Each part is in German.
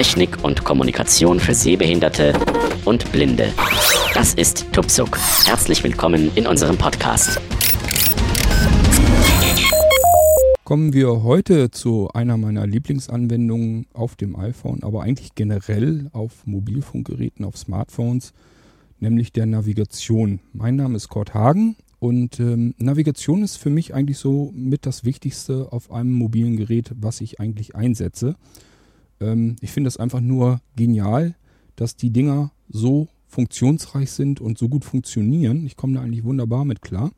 Technik und Kommunikation für Sehbehinderte und Blinde. Das ist Tupsuk. Herzlich willkommen in unserem Podcast. Kommen wir heute zu einer meiner Lieblingsanwendungen auf dem iPhone, aber eigentlich generell auf Mobilfunkgeräten, auf Smartphones, nämlich der Navigation. Mein Name ist Kurt Hagen und ähm, Navigation ist für mich eigentlich so mit das Wichtigste auf einem mobilen Gerät, was ich eigentlich einsetze. Ähm, ich finde es einfach nur genial, dass die Dinger so funktionsreich sind und so gut funktionieren. Ich komme da eigentlich wunderbar mit klar.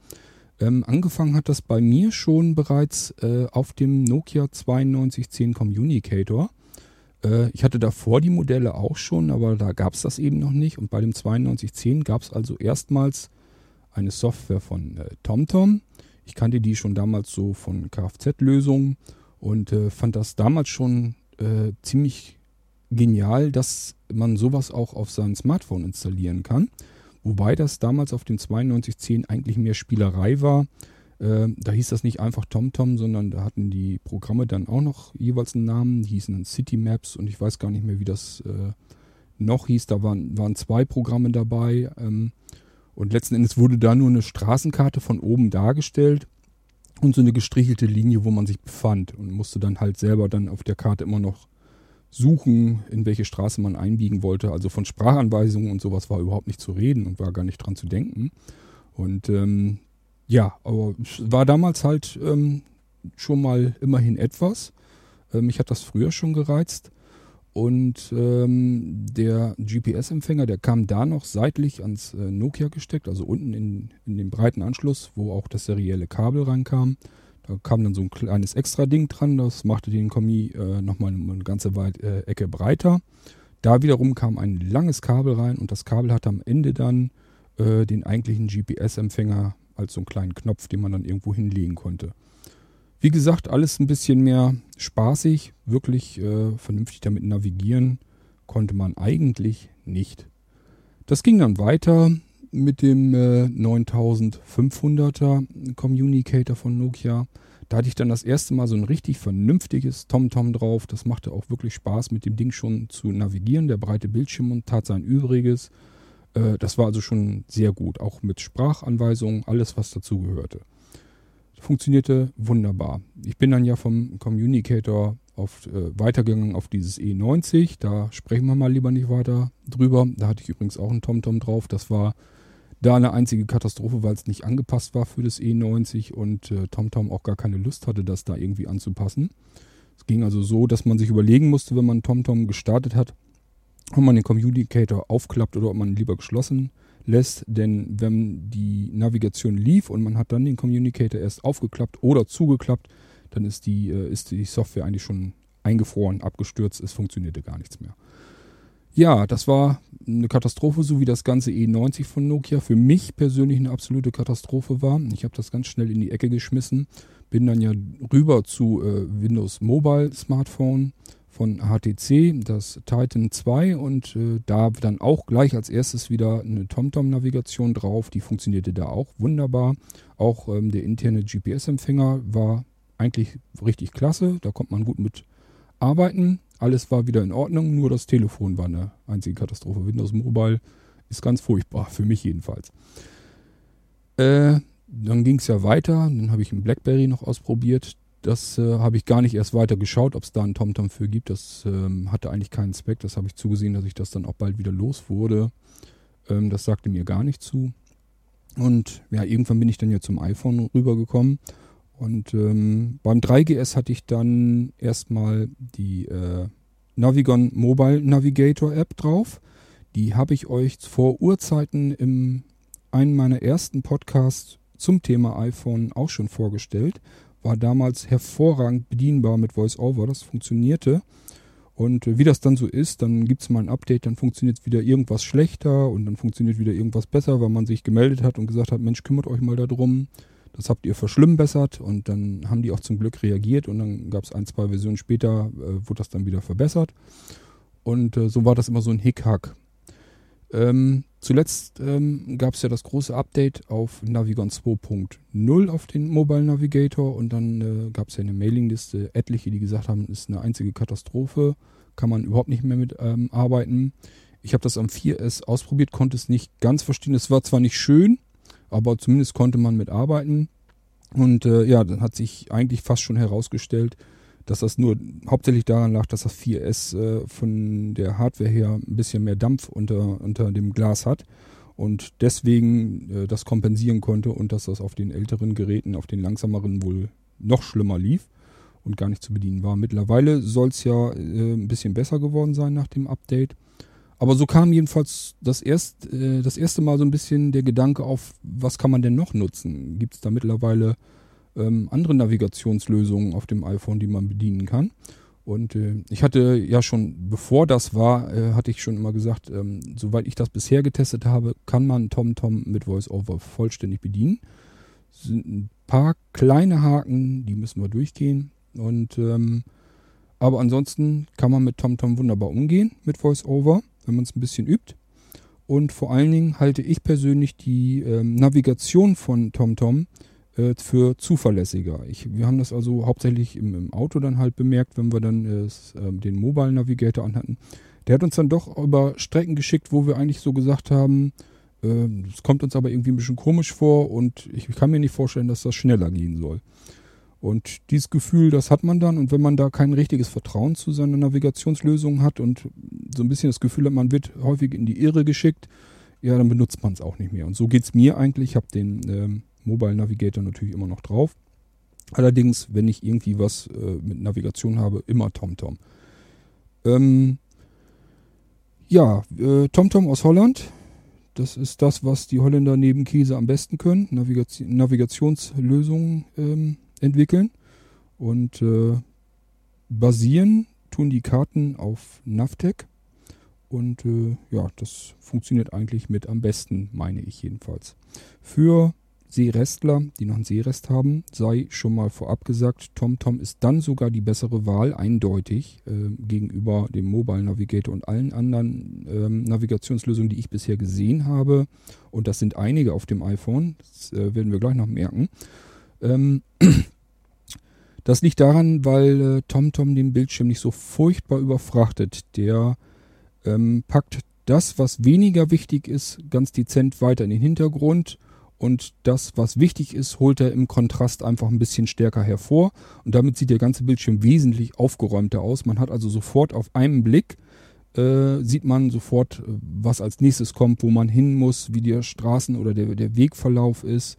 Ähm, angefangen hat das bei mir schon bereits äh, auf dem Nokia 9210 Communicator. Äh, ich hatte davor die Modelle auch schon, aber da gab es das eben noch nicht. Und bei dem 9210 gab es also erstmals eine Software von äh, TomTom. Ich kannte die schon damals so von Kfz-Lösungen und äh, fand das damals schon äh, ziemlich genial, dass man sowas auch auf sein Smartphone installieren kann. Wobei das damals auf dem 9210 eigentlich mehr Spielerei war. Äh, da hieß das nicht einfach TomTom, sondern da hatten die Programme dann auch noch jeweils einen Namen. Die hießen dann City Maps und ich weiß gar nicht mehr, wie das äh, noch hieß. Da waren, waren zwei Programme dabei. Ähm, und letzten Endes wurde da nur eine Straßenkarte von oben dargestellt und so eine gestrichelte Linie, wo man sich befand und musste dann halt selber dann auf der Karte immer noch suchen, in welche Straße man einbiegen wollte. Also von Sprachanweisungen und sowas war überhaupt nicht zu reden und war gar nicht dran zu denken. Und ähm, ja, aber war damals halt ähm, schon mal immerhin etwas. Mich hat das früher schon gereizt. Und ähm, der GPS-Empfänger, der kam da noch seitlich ans äh, Nokia gesteckt, also unten in, in den breiten Anschluss, wo auch das serielle Kabel reinkam. Da kam dann so ein kleines Extra-Ding dran, das machte den Kommi äh, nochmal eine ganze weit, äh, Ecke breiter. Da wiederum kam ein langes Kabel rein und das Kabel hatte am Ende dann äh, den eigentlichen GPS-Empfänger als so einen kleinen Knopf, den man dann irgendwo hinlegen konnte. Wie gesagt, alles ein bisschen mehr spaßig, wirklich äh, vernünftig damit navigieren konnte man eigentlich nicht. Das ging dann weiter mit dem äh, 9500er Communicator von Nokia. Da hatte ich dann das erste Mal so ein richtig vernünftiges TomTom drauf. Das machte auch wirklich Spaß, mit dem Ding schon zu navigieren. Der breite Bildschirm und tat sein Übriges. Äh, das war also schon sehr gut, auch mit Sprachanweisungen, alles was dazu gehörte funktionierte wunderbar. Ich bin dann ja vom Communicator auf, äh, weitergegangen auf dieses E90. Da sprechen wir mal lieber nicht weiter drüber. Da hatte ich übrigens auch einen TomTom drauf. Das war da eine einzige Katastrophe, weil es nicht angepasst war für das E90 und äh, TomTom auch gar keine Lust hatte, das da irgendwie anzupassen. Es ging also so, dass man sich überlegen musste, wenn man TomTom gestartet hat, ob man den Communicator aufklappt oder ob man lieber geschlossen lässt, denn wenn die Navigation lief und man hat dann den Communicator erst aufgeklappt oder zugeklappt, dann ist die, äh, ist die Software eigentlich schon eingefroren, abgestürzt, es funktionierte gar nichts mehr. Ja, das war eine Katastrophe, so wie das ganze E90 von Nokia für mich persönlich eine absolute Katastrophe war. Ich habe das ganz schnell in die Ecke geschmissen, bin dann ja rüber zu äh, Windows Mobile Smartphone, von HTC, das Titan 2 und äh, da dann auch gleich als erstes wieder eine TomTom-Navigation drauf. Die funktionierte da auch wunderbar. Auch ähm, der interne GPS-Empfänger war eigentlich richtig klasse. Da konnte man gut mit arbeiten. Alles war wieder in Ordnung, nur das Telefon war eine einzige Katastrophe. Windows Mobile ist ganz furchtbar, für mich jedenfalls. Äh, dann ging es ja weiter. Dann habe ich einen Blackberry noch ausprobiert. Das äh, habe ich gar nicht erst weiter geschaut, ob es da einen TomTom für gibt. Das ähm, hatte eigentlich keinen Zweck. Das habe ich zugesehen, dass ich das dann auch bald wieder los wurde. Ähm, das sagte mir gar nicht zu. Und ja, irgendwann bin ich dann ja zum iPhone rübergekommen. Und ähm, beim 3GS hatte ich dann erstmal die äh, Navigon Mobile Navigator App drauf. Die habe ich euch vor Urzeiten in einem meiner ersten Podcasts zum Thema iPhone auch schon vorgestellt war damals hervorragend bedienbar mit VoiceOver. Das funktionierte. Und wie das dann so ist, dann gibt es mal ein Update, dann funktioniert wieder irgendwas schlechter und dann funktioniert wieder irgendwas besser, weil man sich gemeldet hat und gesagt hat, Mensch, kümmert euch mal darum. Das habt ihr verschlimmbessert und dann haben die auch zum Glück reagiert und dann gab es ein, zwei Versionen später, äh, wurde das dann wieder verbessert. Und äh, so war das immer so ein Hickhack. Ähm, zuletzt ähm, gab es ja das große Update auf Navigon 2.0 auf den Mobile Navigator und dann äh, gab es ja eine Mailingliste etliche, die gesagt haben, ist eine einzige Katastrophe, kann man überhaupt nicht mehr mit ähm, arbeiten. Ich habe das am 4S ausprobiert, konnte es nicht ganz verstehen. Es war zwar nicht schön, aber zumindest konnte man mit arbeiten. Und äh, ja, dann hat sich eigentlich fast schon herausgestellt, dass das nur hauptsächlich daran lag, dass das 4S äh, von der Hardware her ein bisschen mehr Dampf unter, unter dem Glas hat und deswegen äh, das kompensieren konnte und dass das auf den älteren Geräten, auf den langsameren wohl noch schlimmer lief und gar nicht zu bedienen war. Mittlerweile soll es ja äh, ein bisschen besser geworden sein nach dem Update. Aber so kam jedenfalls das, erst, äh, das erste Mal so ein bisschen der Gedanke auf, was kann man denn noch nutzen? Gibt es da mittlerweile ähm, andere Navigationslösungen auf dem iPhone, die man bedienen kann? Und äh, ich hatte ja schon, bevor das war, äh, hatte ich schon immer gesagt, ähm, soweit ich das bisher getestet habe, kann man TomTom mit VoiceOver vollständig bedienen. Es sind ein paar kleine Haken, die müssen wir durchgehen. Und ähm, aber ansonsten kann man mit TomTom wunderbar umgehen mit VoiceOver, wenn man es ein bisschen übt. Und vor allen Dingen halte ich persönlich die ähm, Navigation von TomTom äh, für zuverlässiger. Ich, wir haben das also hauptsächlich im, im, Auto dann halt bemerkt, wenn wir dann äh, den Mobile Navigator anhatten. Der hat uns dann doch über Strecken geschickt, wo wir eigentlich so gesagt haben, äh, es kommt uns aber irgendwie ein bisschen komisch vor und ich kann mir nicht vorstellen, dass das schneller gehen soll. Und dieses Gefühl, das hat man dann. Und wenn man da kein richtiges Vertrauen zu seiner Navigationslösung hat und so ein bisschen das Gefühl hat, man wird häufig in die Irre geschickt, ja, dann benutzt man es auch nicht mehr. Und so geht es mir eigentlich. Ich habe den ähm, Mobile Navigator natürlich immer noch drauf. Allerdings, wenn ich irgendwie was äh, mit Navigation habe, immer TomTom. Ähm, ja, äh, TomTom aus Holland. Das ist das, was die Holländer neben Käse am besten können. Navigation, Navigationslösungen ähm, entwickeln und äh, basieren tun die Karten auf Navtec und äh, ja, das funktioniert eigentlich mit am besten, meine ich jedenfalls. Für Seerestler, die noch einen Seerest haben, sei schon mal vorab gesagt, TomTom ist dann sogar die bessere Wahl, eindeutig, äh, gegenüber dem Mobile Navigator und allen anderen ähm, Navigationslösungen, die ich bisher gesehen habe. Und das sind einige auf dem iPhone, das äh, werden wir gleich noch merken. Ähm, das liegt daran, weil äh, TomTom den Bildschirm nicht so furchtbar überfrachtet. Der ähm, packt das, was weniger wichtig ist, ganz dezent weiter in den Hintergrund und das, was wichtig ist, holt er im Kontrast einfach ein bisschen stärker hervor und damit sieht der ganze Bildschirm wesentlich aufgeräumter aus. Man hat also sofort auf einen Blick äh, sieht man sofort, äh, was als nächstes kommt, wo man hin muss, wie der Straßen- oder der, der Wegverlauf ist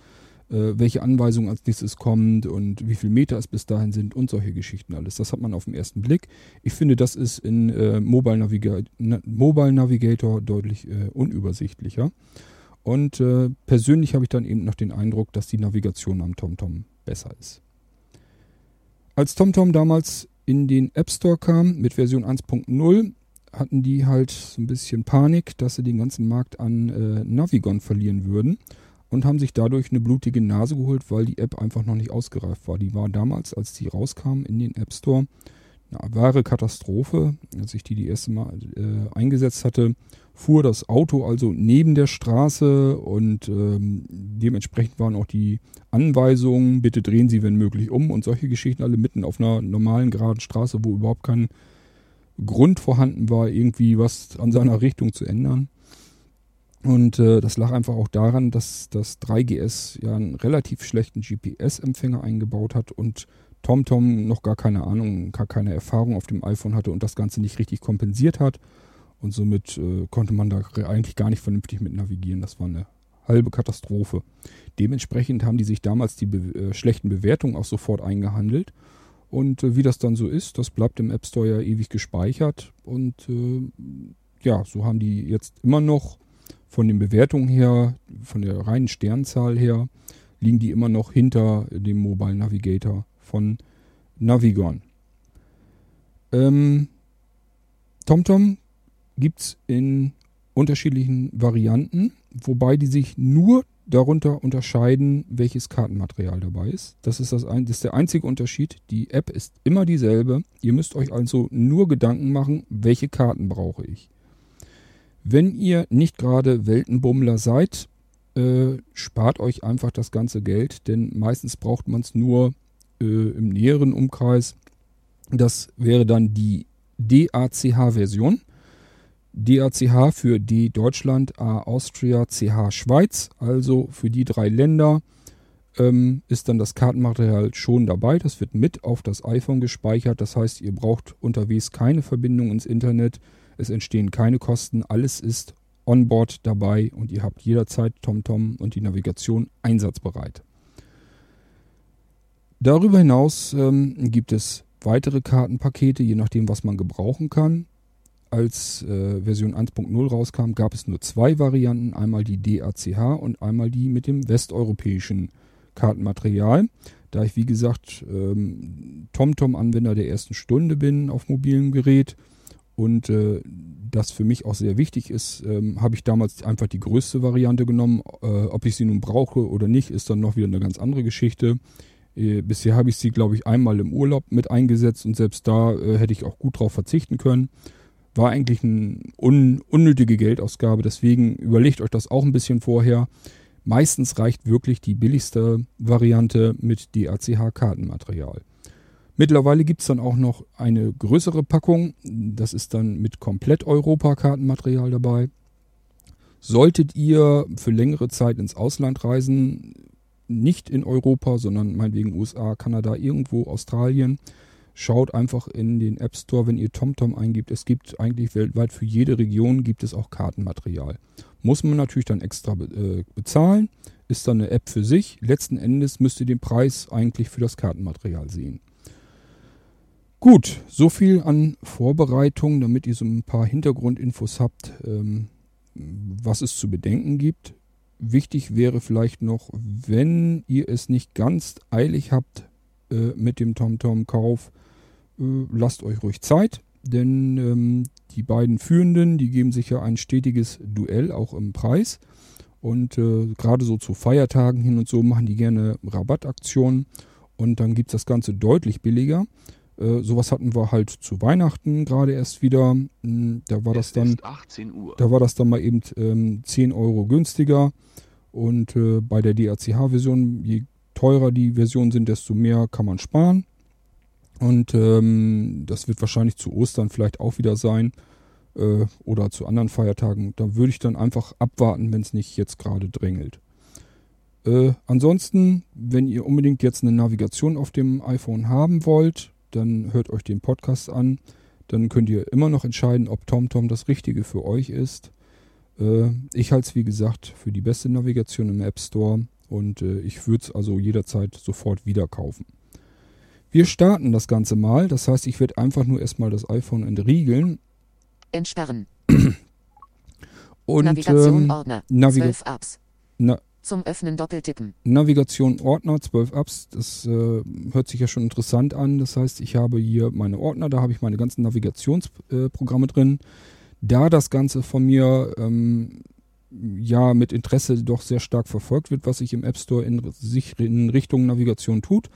äh, welche Anweisung als nächstes kommt und wie viele Meter es bis dahin sind und solche Geschichten alles. Das hat man auf den ersten Blick. Ich finde, das ist in äh, Mobile, Naviga Na Mobile, Navigator deutlich äh, unübersichtlicher. Und äh, persönlich habe ich dann eben noch den Eindruck, dass die Navigation am TomTom besser ist. Als TomTom damals in den App Store kam mit Version 1.0, hatten die halt so ein bisschen Panik, dass sie den ganzen Markt an äh, Navigon verlieren würden und haben sich dadurch eine blutige Nase geholt, weil die App einfach noch nicht ausgereift war. Die war damals, als die rauskam in den App Store, eine wahre Katastrophe. Als ich die die erste Mal äh, eingesetzt hatte, fuhr das Auto also neben der Straße und ähm, dementsprechend waren auch die Anweisungen, bitte drehen Sie, wenn möglich, um und solche Geschichten alle mitten auf einer normalen geraden Straße, wo überhaupt kein Grund vorhanden war, irgendwie was an seiner Richtung zu ändern. Und äh, das lag einfach auch daran, dass das 3GS ja einen relativ schlechten GPS-Empfänger eingebaut hat und TomTom noch gar keine Ahnung, gar keine Erfahrung auf dem iPhone hatte und das Ganze nicht richtig kompensiert hat. Und somit äh, konnte man da eigentlich gar nicht vernünftig mit navigieren. Das war eine halbe Katastrophe. Dementsprechend haben die sich damals die be äh, schlechten Bewertungen auch sofort eingehandelt. Und äh, wie das dann so ist, das bleibt im App Store ja ewig gespeichert. Und äh, ja, so haben die jetzt immer noch von den Bewertungen her, von der reinen Sternzahl her, liegen die immer noch hinter dem Mobile Navigator von Navigon. Ähm, TomTom gibt es in unterschiedlichen Varianten, wobei die sich nur darunter unterscheiden, welches Kartenmaterial dabei ist. Das ist, das, ein, das ist der einzige Unterschied. Die App ist immer dieselbe. Ihr müsst euch also nur Gedanken machen, welche Karten brauche ich. Wenn ihr nicht gerade Weltenbummler seid, äh, spart euch einfach das ganze Geld, denn meistens braucht man es nur äh, im näheren Umkreis. Das wäre dann die DACH-Version. DACH für D Deutschland, A Austria, CH Schweiz. Also für die drei Länder ähm, ist dann das Kartenmaterial schon dabei. Das wird mit auf das iPhone gespeichert. Das heißt, ihr braucht unterwegs keine Verbindung ins Internet. Es entstehen keine Kosten. Alles ist onboard dabei und ihr habt jederzeit TomTom und die Navigation einsatzbereit. Darüber hinaus ähm, gibt es weitere Kartenpakete, je nachdem, was man gebrauchen kann. Als äh, Version 1.0 rauskam, gab es nur zwei Varianten, einmal die DACH und einmal die mit dem westeuropäischen Kartenmaterial. Da ich, wie gesagt, ähm, TomTom-Anwender der ersten Stunde bin auf mobilem Gerät und äh, das für mich auch sehr wichtig ist, ähm, habe ich damals einfach die größte Variante genommen. Äh, ob ich sie nun brauche oder nicht, ist dann noch wieder eine ganz andere Geschichte. Äh, bisher habe ich sie, glaube ich, einmal im Urlaub mit eingesetzt und selbst da äh, hätte ich auch gut drauf verzichten können. War eigentlich eine un unnötige Geldausgabe, deswegen überlegt euch das auch ein bisschen vorher. Meistens reicht wirklich die billigste Variante mit DACH-Kartenmaterial. Mittlerweile gibt es dann auch noch eine größere Packung. Das ist dann mit komplett Europa-Kartenmaterial dabei. Solltet ihr für längere Zeit ins Ausland reisen, nicht in Europa, sondern meinetwegen USA, Kanada, irgendwo, Australien, schaut einfach in den App Store, wenn ihr TomTom eingibt. Es gibt eigentlich weltweit für jede Region gibt es auch Kartenmaterial. Muss man natürlich dann extra äh, bezahlen, ist dann eine App für sich. Letzten Endes müsst ihr den Preis eigentlich für das Kartenmaterial sehen. Gut, so viel an Vorbereitung, damit ihr so ein paar Hintergrundinfos habt, ähm, was es zu bedenken gibt. Wichtig wäre vielleicht noch, wenn ihr es nicht ganz eilig habt äh, mit dem TomTom-Kauf, äh, lasst euch ruhig Zeit, denn ähm, die beiden Führenden, die geben sich ja ein stetiges Duell auch im Preis. Und äh, gerade so zu Feiertagen hin und so machen die gerne Rabattaktionen und dann gibt es das Ganze deutlich billiger. Äh, sowas hatten wir halt zu Weihnachten gerade erst wieder. Hm, da war es das dann. Da war das dann mal eben ähm, 10 Euro günstiger. Und äh, bei der DACH-Version, je teurer die Versionen sind, desto mehr kann man sparen. Und ähm, das wird wahrscheinlich zu Ostern vielleicht auch wieder sein. Äh, oder zu anderen Feiertagen. Da würde ich dann einfach abwarten, wenn es nicht jetzt gerade drängelt. Äh, ansonsten, wenn ihr unbedingt jetzt eine Navigation auf dem iPhone haben wollt, dann hört euch den Podcast an. Dann könnt ihr immer noch entscheiden, ob TomTom das Richtige für euch ist. Äh, ich halte es wie gesagt für die beste Navigation im App Store und äh, ich würde es also jederzeit sofort wieder kaufen. Wir starten das Ganze mal. Das heißt, ich werde einfach nur erstmal das iPhone entriegeln. Entsperren. Und Navigation ähm, Ordner. Naviga 12 Apps. Na, Zum Öffnen doppeltippen. Navigation Ordner, 12 Apps, das äh, hört sich ja schon interessant an. Das heißt, ich habe hier meine Ordner, da habe ich meine ganzen Navigationsprogramme äh, drin. Da das Ganze von mir ähm, ja mit Interesse doch sehr stark verfolgt wird, was sich im App Store in, sich in Richtung Navigation tut,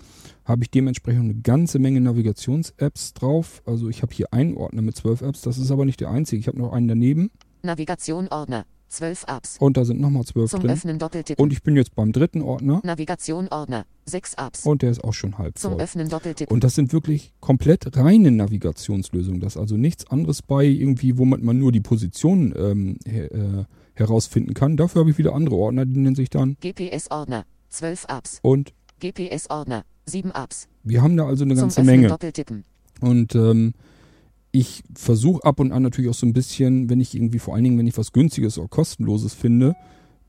habe ich dementsprechend eine ganze Menge Navigations-Apps drauf. Also ich habe hier einen Ordner mit 12 Apps, das ist aber nicht der einzige. Ich habe noch einen daneben Navigation Ordner. 12 Apps. und da sind nochmal 12 Zum drin. Öffnen doppeltippen. Und ich bin jetzt beim dritten Ordner Navigation Ordner. 6 Apps. und der ist auch schon halb Zum voll. Öffnen doppeltippen. Und das sind wirklich komplett reine Navigationslösungen. Das ist also nichts anderes bei irgendwie, womit man nur die Position ähm, äh, herausfinden kann. Dafür habe ich wieder andere Ordner, die nennen sich dann. GPS Ordner. 12 Apps. Und GPS Ordner. 7 Apps. wir haben da also eine Zum ganze Öffnen Menge. doppeltippen. Und ähm, ich versuche ab und an natürlich auch so ein bisschen, wenn ich irgendwie, vor allen Dingen, wenn ich was Günstiges oder Kostenloses finde,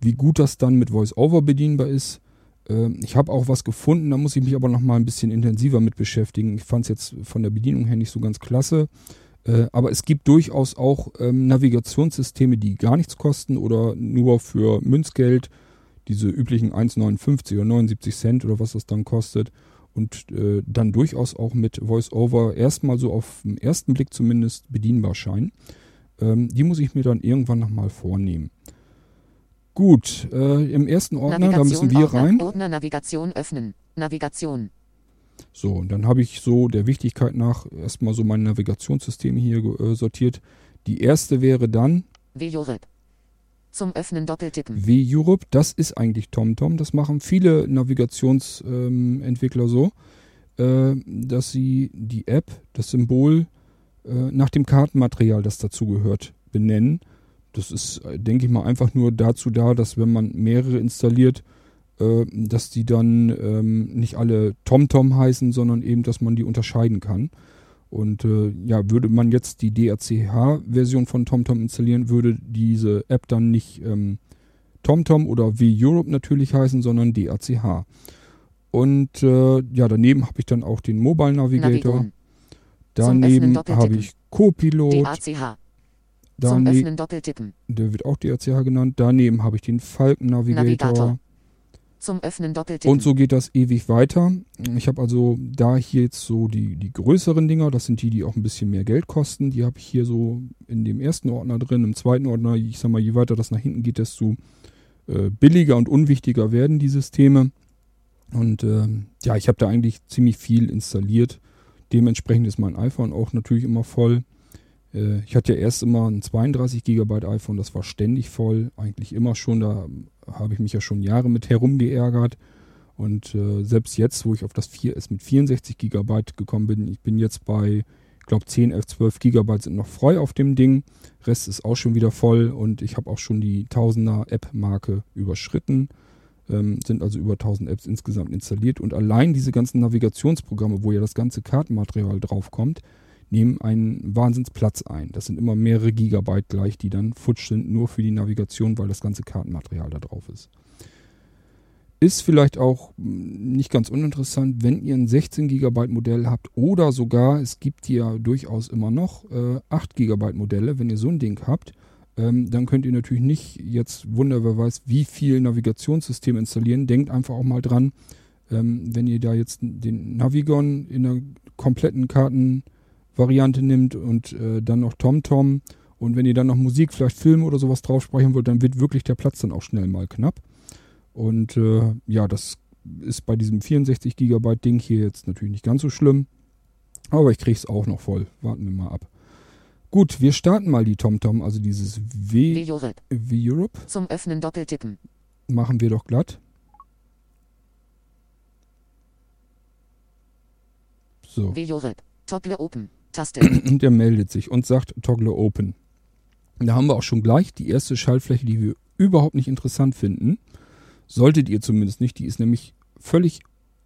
wie gut das dann mit VoiceOver bedienbar ist. Ähm, ich habe auch was gefunden, da muss ich mich aber noch mal ein bisschen intensiver mit beschäftigen. Ich fand es jetzt von der Bedienung her nicht so ganz klasse. Äh, aber es gibt durchaus auch ähm, Navigationssysteme, die gar nichts kosten oder nur für Münzgeld, diese üblichen 1,59 oder 79 Cent oder was das dann kostet. Und äh, dann durchaus auch mit VoiceOver erstmal so auf den ersten Blick zumindest bedienbar scheinen. Ähm, die muss ich mir dann irgendwann nochmal vornehmen. Gut, äh, im ersten Ordner, da müssen wir rein. Ordner Navigation öffnen. Navigation. So, und dann habe ich so der Wichtigkeit nach erstmal so meine Navigationssysteme hier äh, sortiert. Die erste wäre dann WJORIP. Zum Öffnen doppeltippen. W-Europe. Das ist eigentlich TomTom. Das machen viele Navigationsentwickler ähm, so, äh, dass sie die App, das Symbol äh, nach dem Kartenmaterial, das dazugehört, benennen. Das ist, äh, denke ich mal, einfach nur dazu da, dass wenn man mehrere installiert, äh, dass die dann ähm, nicht alle TomTom heißen, sondern eben, dass man die unterscheiden kann. Und äh, ja, würde man jetzt die DRCH-Version von TomTom installieren, würde diese App dann nicht ähm, TomTom oder V-Europe natürlich heißen, sondern DACH. Und äh, ja, daneben habe ich dann auch den Mobile Navigator. Navigon. Daneben habe ich Copilot. DACH. Zum Dane Öffnen Doppeltippen. der wird auch DACH genannt. Daneben habe ich den Falcon Navigator. Navigator. Zum Öffnen Doppeltippen. Und so geht das ewig weiter. Ich habe also da hier jetzt so die, die größeren Dinger, das sind die, die auch ein bisschen mehr Geld kosten. Die habe ich hier so in dem ersten Ordner drin. Im zweiten Ordner, ich sag mal, je weiter das nach hinten geht, desto äh, billiger und unwichtiger werden die Systeme. Und ähm, ja, ich habe da eigentlich ziemlich viel installiert. Dementsprechend ist mein iPhone auch natürlich immer voll. Äh, ich hatte ja erst immer ein 32 GB iPhone, das war ständig voll, eigentlich immer schon. Da habe ich mich ja schon Jahre mit herumgeärgert. Und äh, selbst jetzt, wo ich auf das 4S mit 64 GB gekommen bin, ich bin jetzt bei, ich glaube 10, 11, 12 GB sind noch frei auf dem Ding. Rest ist auch schon wieder voll und ich habe auch schon die Tausender App-Marke überschritten. Ähm, sind also über 1000 Apps insgesamt installiert. Und allein diese ganzen Navigationsprogramme, wo ja das ganze Kartenmaterial draufkommt, nehmen einen Wahnsinnsplatz ein. Das sind immer mehrere Gigabyte gleich, die dann futsch sind, nur für die Navigation, weil das ganze Kartenmaterial da drauf ist. Ist vielleicht auch mh, nicht ganz uninteressant, wenn ihr ein 16 GB Modell habt oder sogar, es gibt ja durchaus immer noch äh, 8 GB Modelle, wenn ihr so ein Ding habt, ähm, dann könnt ihr natürlich nicht jetzt wunder, wer weiß, wie viel Navigationssystem installieren. Denkt einfach auch mal dran, ähm, wenn ihr da jetzt den Navigon in einer kompletten Kartenvariante nimmt und äh, dann noch TomTom und wenn ihr dann noch Musik, vielleicht Filme oder sowas drauf sprechen wollt, dann wird wirklich der Platz dann auch schnell mal knapp. Und äh, ja, das ist bei diesem 64 GB Ding hier jetzt natürlich nicht ganz so schlimm. Aber ich kriege es auch noch voll. Warten wir mal ab. Gut, wir starten mal die TomTom, also dieses W, V-Europe. Zum Öffnen Doppeltippen. Machen wir doch glatt. So, V-Europe. Toggle Open. Taste. und der meldet sich und sagt Toggle Open. Da haben wir auch schon gleich die erste Schaltfläche, die wir überhaupt nicht interessant finden. Solltet ihr zumindest nicht. Die ist nämlich völlig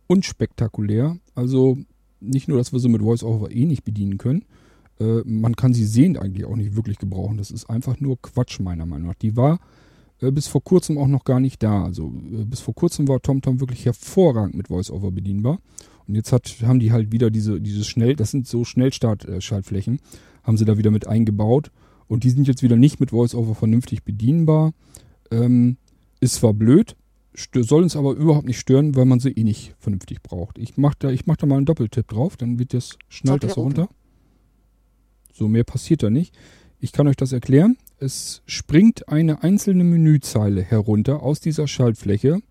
unspektakulär. Also nicht nur, dass wir sie mit VoiceOver eh nicht bedienen können. Äh, man kann sie sehend eigentlich auch nicht wirklich gebrauchen. Das ist einfach nur Quatsch, meiner Meinung nach. Die war äh, bis vor kurzem auch noch gar nicht da. Also äh, bis vor kurzem war TomTom wirklich hervorragend mit VoiceOver bedienbar. Und jetzt hat, haben die halt wieder diese, dieses Schnell, das sind so Schnellstart-Schaltflächen, haben sie da wieder mit eingebaut. Und die sind jetzt wieder nicht mit VoiceOver vernünftig bedienbar. Ähm, ist zwar blöd, soll uns aber überhaupt nicht stören, weil man sie eh nicht vernünftig braucht. Ich mache da, ich mach da mal einen Doppeltipp drauf, dann wird das, schnallt das so runter. So, mehr passiert da nicht. Ich kann euch das erklären. Es springt eine einzelne Menüzeile herunter aus dieser Schaltfläche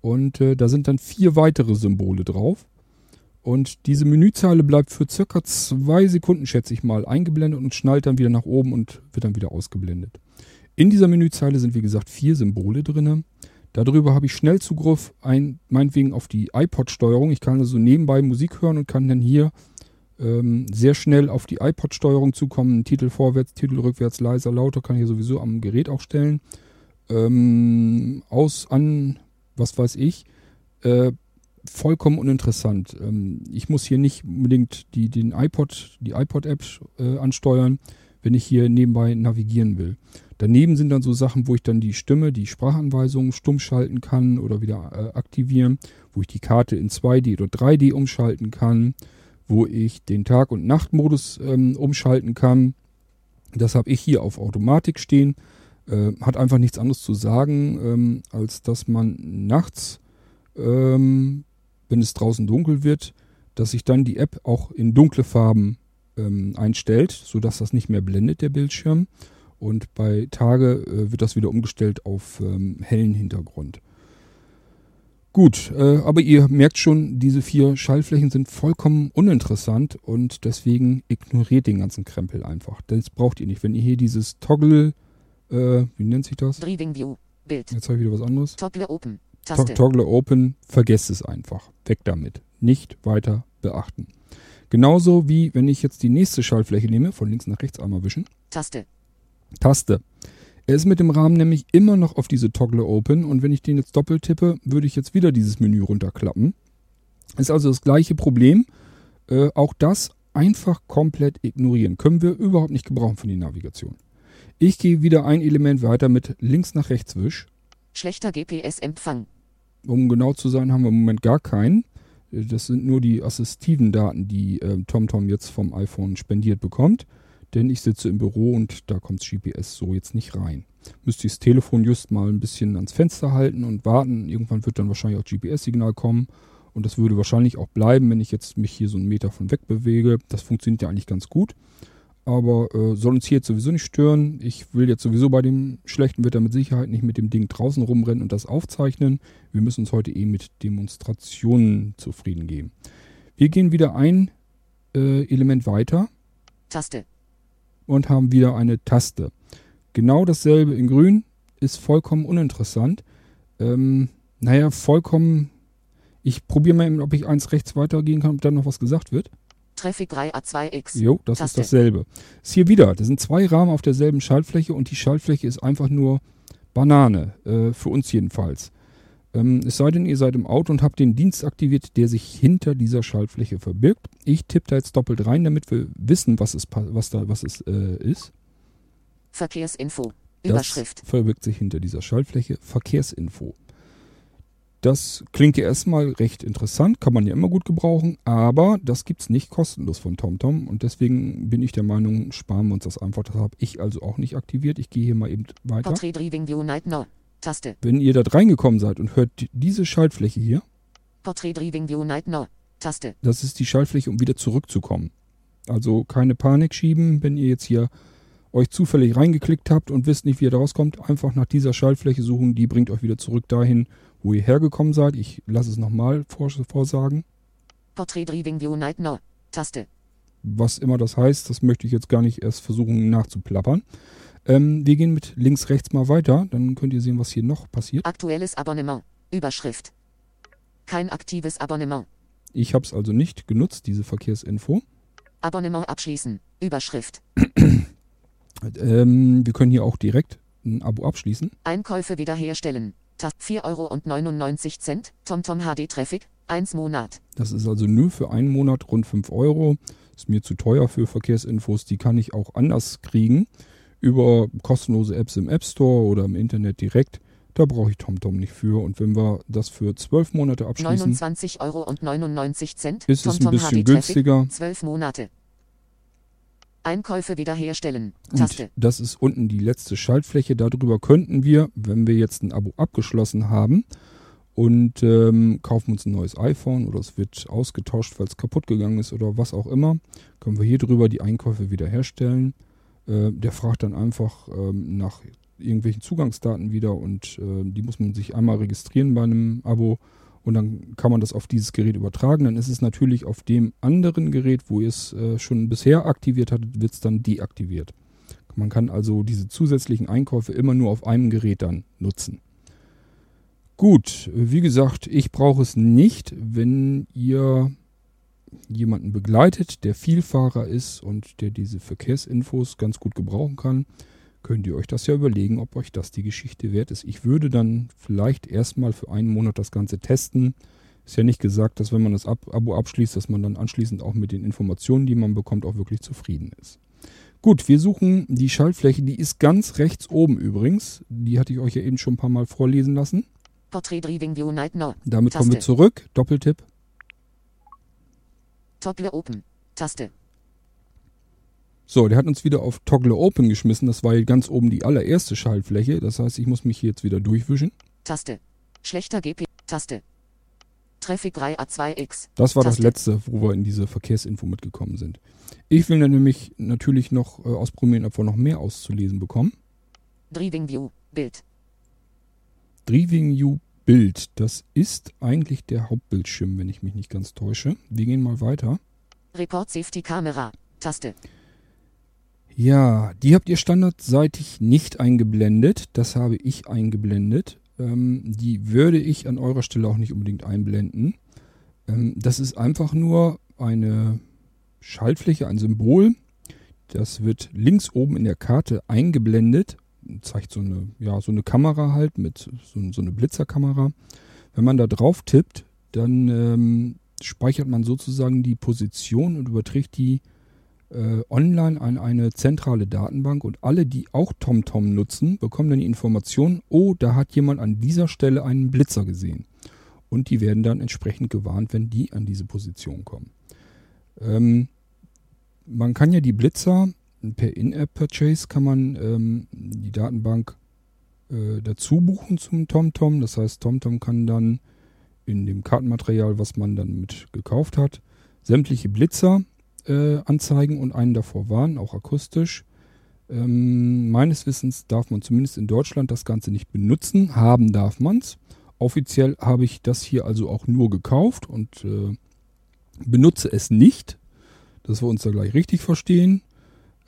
und äh, da sind dann vier weitere Symbole drauf. Und diese Menüzeile bleibt für circa zwei Sekunden, schätze ich mal, eingeblendet und schnallt dann wieder nach oben und wird dann wieder ausgeblendet. In dieser Menüzeile sind wie gesagt vier Symbole drinne. Darüber habe ich Schnellzugriff ein, meinetwegen auf die iPod-Steuerung. Ich kann also nebenbei Musik hören und kann dann hier ähm, sehr schnell auf die iPod-Steuerung zukommen. Titel vorwärts, Titel rückwärts, leiser, lauter kann ich sowieso am Gerät auch stellen. Ähm, aus, an, was weiß ich. Äh, vollkommen uninteressant. Ähm, ich muss hier nicht unbedingt die, den iPod, die iPod-App äh, ansteuern, wenn ich hier nebenbei navigieren will. Daneben sind dann so Sachen, wo ich dann die Stimme, die Sprachanweisungen stumm schalten kann oder wieder äh, aktivieren, wo ich die Karte in 2D oder 3D umschalten kann, wo ich den Tag- und Nachtmodus ähm, umschalten kann. Das habe ich hier auf Automatik stehen. Äh, hat einfach nichts anderes zu sagen, ähm, als dass man nachts, ähm, wenn es draußen dunkel wird, dass sich dann die App auch in dunkle Farben ähm, einstellt, sodass das nicht mehr blendet, der Bildschirm. Und bei Tage äh, wird das wieder umgestellt auf ähm, hellen Hintergrund. Gut, äh, aber ihr merkt schon, diese vier Schaltflächen sind vollkommen uninteressant und deswegen ignoriert den ganzen Krempel einfach. Das braucht ihr nicht. Wenn ihr hier dieses Toggle, äh, wie nennt sich das? Driving View. Bild. Jetzt habe ich wieder was anderes. Toggle Open. Taste. Toggle Open, vergesst es einfach. Weg damit. Nicht weiter beachten. Genauso wie wenn ich jetzt die nächste Schaltfläche nehme, von links nach rechts einmal wischen. Taste. Taste. Er ist mit dem Rahmen nämlich immer noch auf diese Toggle Open und wenn ich den jetzt doppelt tippe, würde ich jetzt wieder dieses Menü runterklappen. Ist also das gleiche Problem. Äh, auch das einfach komplett ignorieren. Können wir überhaupt nicht gebrauchen für die Navigation. Ich gehe wieder ein Element weiter mit links nach rechts wisch. Schlechter GPS-Empfang. Um genau zu sein, haben wir im Moment gar keinen. Äh, Das sind nur die assistiven Daten, die äh, TomTom jetzt vom iPhone spendiert bekommt. Denn ich sitze im Büro und da kommt GPS so jetzt nicht rein. Müsste ich das Telefon just mal ein bisschen ans Fenster halten und warten. Irgendwann wird dann wahrscheinlich auch GPS-Signal kommen. Und das würde wahrscheinlich auch bleiben, wenn ich jetzt mich hier so einen Meter von weg bewege. Das funktioniert ja eigentlich ganz gut. Aber äh, soll uns hier jetzt sowieso nicht stören. Ich will jetzt sowieso bei dem schlechten Wetter mit Sicherheit nicht mit dem Ding draußen rumrennen und das aufzeichnen. Wir müssen uns heute eh mit Demonstrationen zufrieden geben. Wir gehen wieder ein äh, Element weiter Taste. und haben wieder eine Taste. Genau dasselbe in grün ist vollkommen uninteressant. Ähm, naja, vollkommen. Ich probiere mal, eben, ob ich eins rechts weitergehen kann, ob dann noch was gesagt wird. Traffic 3A2X. Jo, das Taste. ist dasselbe. Ist hier wieder. Das sind zwei Rahmen auf derselben Schaltfläche und die Schaltfläche ist einfach nur Banane. Äh, für uns jedenfalls. Ähm, es sei denn, ihr seid im Auto und habt den Dienst aktiviert, der sich hinter dieser Schaltfläche verbirgt. Ich tippe da jetzt doppelt rein, damit wir wissen, was es, was da, was es äh, ist. Verkehrsinfo. Das Überschrift. verbirgt sich hinter dieser Schaltfläche Verkehrsinfo. Das klingt ja erstmal recht interessant, kann man ja immer gut gebrauchen, aber das gibt's nicht kostenlos von TomTom und deswegen bin ich der Meinung, sparen wir uns das einfach. Das habe ich also auch nicht aktiviert. Ich gehe hier mal eben weiter. Wenn ihr da reingekommen seid und hört die- diese Schaltfläche hier, das ist die Schaltfläche, um wieder zurückzukommen. Also keine Panik schieben, wenn ihr jetzt hier euch zufällig reingeklickt habt und wisst nicht, wie ihr da rauskommt. Einfach nach dieser Schaltfläche suchen, die bringt euch wieder zurück dahin, wo ihr hergekommen seid. Ich lasse es nochmal vor, vorsagen. Portrait Driving View Night No. Taste. Was immer das heißt, das möchte ich jetzt gar nicht erst versuchen nachzuplappern. Ähm, wir gehen mit links, rechts mal weiter, dann könnt ihr sehen, was hier noch passiert. Aktuelles Abonnement. Überschrift. Kein aktives Abonnement. Ich habe es also nicht genutzt, diese Verkehrsinfo. Abonnement abschließen. Überschrift. Ähm, wir können hier auch direkt ein Abo abschließen. Einkäufe wiederherstellen. Tast 4,99 Euro. TomTom HD Traffic. 1 Monat. Das ist also nur für einen Monat rund 5 Euro. Ist mir zu teuer für Verkehrsinfos. Die kann ich auch anders kriegen. Über kostenlose Apps im App Store oder im Internet direkt. Da brauche ich TomTom nicht für. Und wenn wir das für 12 Monate abschließen, 29,99 Euro. ist es ein bisschen günstiger. 12 Monate. Einkäufe wiederherstellen. Und Taste. das ist unten die letzte Schaltfläche. Darüber könnten wir, wenn wir jetzt ein Abo abgeschlossen haben und ähm, kaufen uns ein neues iPhone oder es wird ausgetauscht, weil es kaputt gegangen ist oder was auch immer, können wir hier drüber die Einkäufe wiederherstellen. Äh, der fragt dann einfach ähm, nach irgendwelchen Zugangsdaten wieder und äh, die muss man sich einmal registrieren bei einem Abo und dann kann man das auf dieses Gerät übertragen. Dann ist es natürlich auf dem anderen Gerät, wo ihr es äh, schon bisher aktiviert hattet, wird es dann deaktiviert. Man kann also diese zusätzlichen Einkäufe immer nur auf einem Gerät dann nutzen. Gut, wie gesagt, ich brauche es nicht, wenn ihr jemanden begleitet, der Vielfahrer ist und der diese Verkehrsinfos ganz gut gebrauchen kann, könnt ihr euch das ja überlegen, ob euch das die Geschichte wert ist. Ich würde dann vielleicht erstmal für einen Monat das Ganze testen. Ist ja nicht gesagt, dass wenn man das Ab Abo abschließt, dass man dann anschließend auch mit den Informationen, die man bekommt, auch wirklich zufrieden ist. Gut, wir suchen die Schaltfläche, die ist ganz rechts oben übrigens. Die hatte ich euch ja eben schon ein paar Mal vorlesen lassen. Portrait Driving View Night No. Damit kommen wir Taste. zurück. Doppeltipp. Toggle Open. Taste. So, der hat uns wieder auf Toggle Open geschmissen. Das war hier ganz oben die allererste Schaltfläche. Das heißt, ich muss mich hier jetzt wieder durchwischen. Taste. Schlechter GP. Taste. Traffic 3A2X. Das war das Taste. letzte, wo wir in diese Verkehrsinfo mitgekommen sind. Ich will dann nämlich natürlich noch äh, ausprobieren, ob wir noch mehr auszulesen bekommen. Driving View. Bild. Driving You Bild. Das ist eigentlich der Hauptbildschirm, wenn ich mich nicht ganz täusche. Wir gehen mal weiter. Report Safety Kamera. Taste. Ja, die habt ihr standardseitig nicht eingeblendet. Das habe ich eingeblendet. Ähm, die würde ich an eurer Stelle auch nicht unbedingt einblenden. Ähm, das ist einfach nur eine Schaltfläche, ein Symbol. Das wird links oben in der Karte eingeblendet. Zeigt so eine, ja, so eine Kamera halt mit so, so eine Blitzerkamera. Wenn man da drauf tippt, dann ähm, speichert man sozusagen die Position und überträgt die äh, online an eine zentrale Datenbank und alle, die auch TomTom nutzen, bekommen dann die Information, oh, da hat jemand an dieser Stelle einen Blitzer gesehen. Und die werden dann entsprechend gewarnt, wenn die an diese Position kommen. Ähm, man kann ja die Blitzer per In-App-Purchase kann man ähm, die Datenbank äh, dazu buchen zum TomTom. Das heißt, TomTom kann dann in dem Kartenmaterial, was man dann mit gekauft hat, sämtliche Blitzer äh, anzeigen und einen davor warnen, auch akustisch. Ähm, meines Wissens darf man zumindest in Deutschland das Ganze nicht benutzen. Haben darf man es. Offiziell habe ich das hier also auch nur gekauft und äh, benutze es nicht, dass wir uns da gleich richtig verstehen.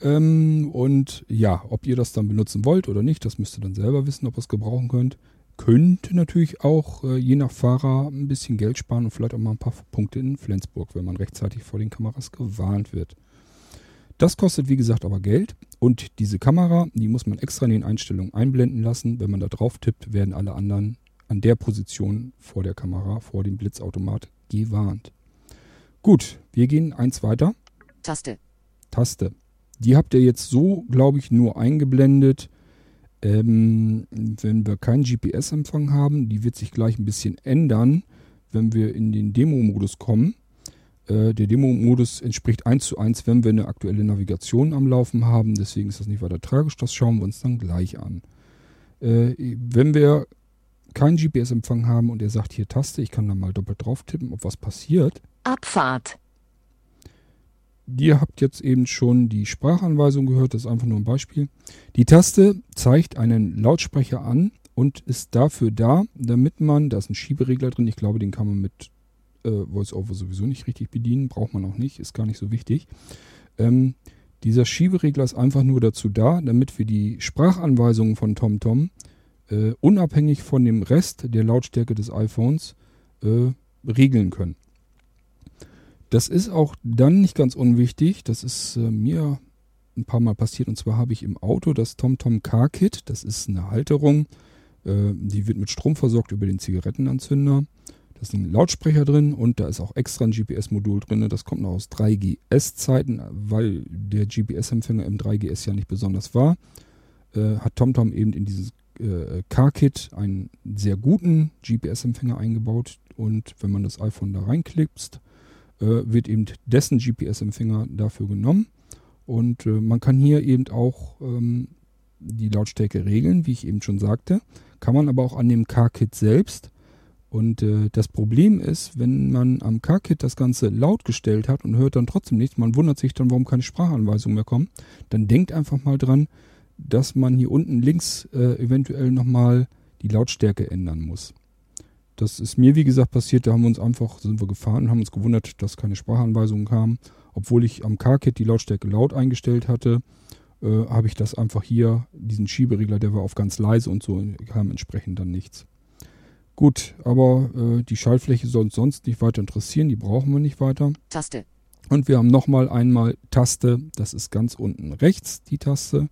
Ähm, und ja, ob ihr das dann benutzen wollt oder nicht, das müsst ihr dann selber wissen, ob ihr es gebrauchen könnt. Könnte natürlich auch äh, je nach Fahrer ein bisschen Geld sparen und vielleicht auch mal ein paar Punkte in Flensburg, wenn man rechtzeitig vor den Kameras gewarnt wird. Das kostet wie gesagt aber Geld und diese Kamera, die muss man extra in den Einstellungen einblenden lassen. Wenn man da drauf tippt, werden alle anderen an der Position vor der Kamera, vor dem Blitzautomat gewarnt. Gut, wir gehen eins weiter. Taste. Taste. Die habt ihr jetzt so, glaube ich, nur eingeblendet ähm, wenn wir keinen GPS-Empfang haben, die wird sich gleich ein bisschen ändern, wenn wir in den Demo-Modus kommen. Äh, der Demo-Modus entspricht 1 zu 1, wenn wir eine aktuelle Navigation am Laufen haben. Deswegen ist das nicht weiter tragisch. Das schauen wir uns dann gleich an. Äh, wenn wir keinen GPS-Empfang haben und er sagt hier Taste, ich kann da mal doppelt drauf tippen, ob was passiert. Abfahrt. Ihr habt jetzt eben schon die Sprachanweisung gehört, das ist einfach nur ein Beispiel. Die Taste zeigt einen Lautsprecher an und ist dafür da, damit man, da ist ein Schieberegler drin, ich glaube, den kann man mit äh, VoiceOver sowieso nicht richtig bedienen, braucht man auch nicht, ist gar nicht so wichtig. Ähm, dieser Schieberegler ist einfach nur dazu da, damit wir die Sprachanweisungen von TomTom äh, unabhängig von dem Rest der Lautstärke des iPhones äh, regeln können. Das ist auch dann nicht ganz unwichtig. Das ist äh, mir ein paar Mal passiert. Und zwar habe ich im Auto das TomTom Car Kit. Das ist eine Halterung. Äh, die wird mit Strom versorgt über den Zigarettenanzünder. Da ist ein Lautsprecher drin und da ist auch extra ein GPS-Modul drin. Das kommt noch aus 3GS-Zeiten, weil der GPS-Empfänger im 3GS ja nicht besonders war. Äh, hat TomTom eben in dieses äh, Car-Kit einen sehr guten GPS-Empfänger eingebaut. Und wenn man das iPhone da reinklipst, äh, wird eben dessen GPS-Empfänger dafür genommen. Und äh, man kann hier eben auch ähm, die Lautstärke regeln, wie ich eben schon sagte. Kann man aber auch an dem Car-Kit selbst. Und äh, das Problem ist, wenn man am Car-Kit das Ganze laut gestellt hat und hört dann trotzdem nichts, man wundert sich dann, warum keine Sprachanweisungen mehr kommen, dann denkt einfach mal dran, dass man hier unten links äh, eventuell nochmal die Lautstärke ändern muss. Das ist mir, wie gesagt, passiert. Da haben wir uns einfach, sind wir gefahren und haben uns gewundert, dass keine Sprachanweisungen kamen. Obwohl ich am Car-Kit die Lautstärke laut eingestellt hatte, äh, habe ich das einfach hier, diesen Schieberegler, der war auf ganz leise und so kam entsprechend dann nichts. Gut, aber äh, die Schaltfläche soll uns sonst nicht weiter interessieren, die brauchen wir nicht weiter. Taste. Und wir haben nochmal einmal Taste, das ist ganz unten rechts die Taste.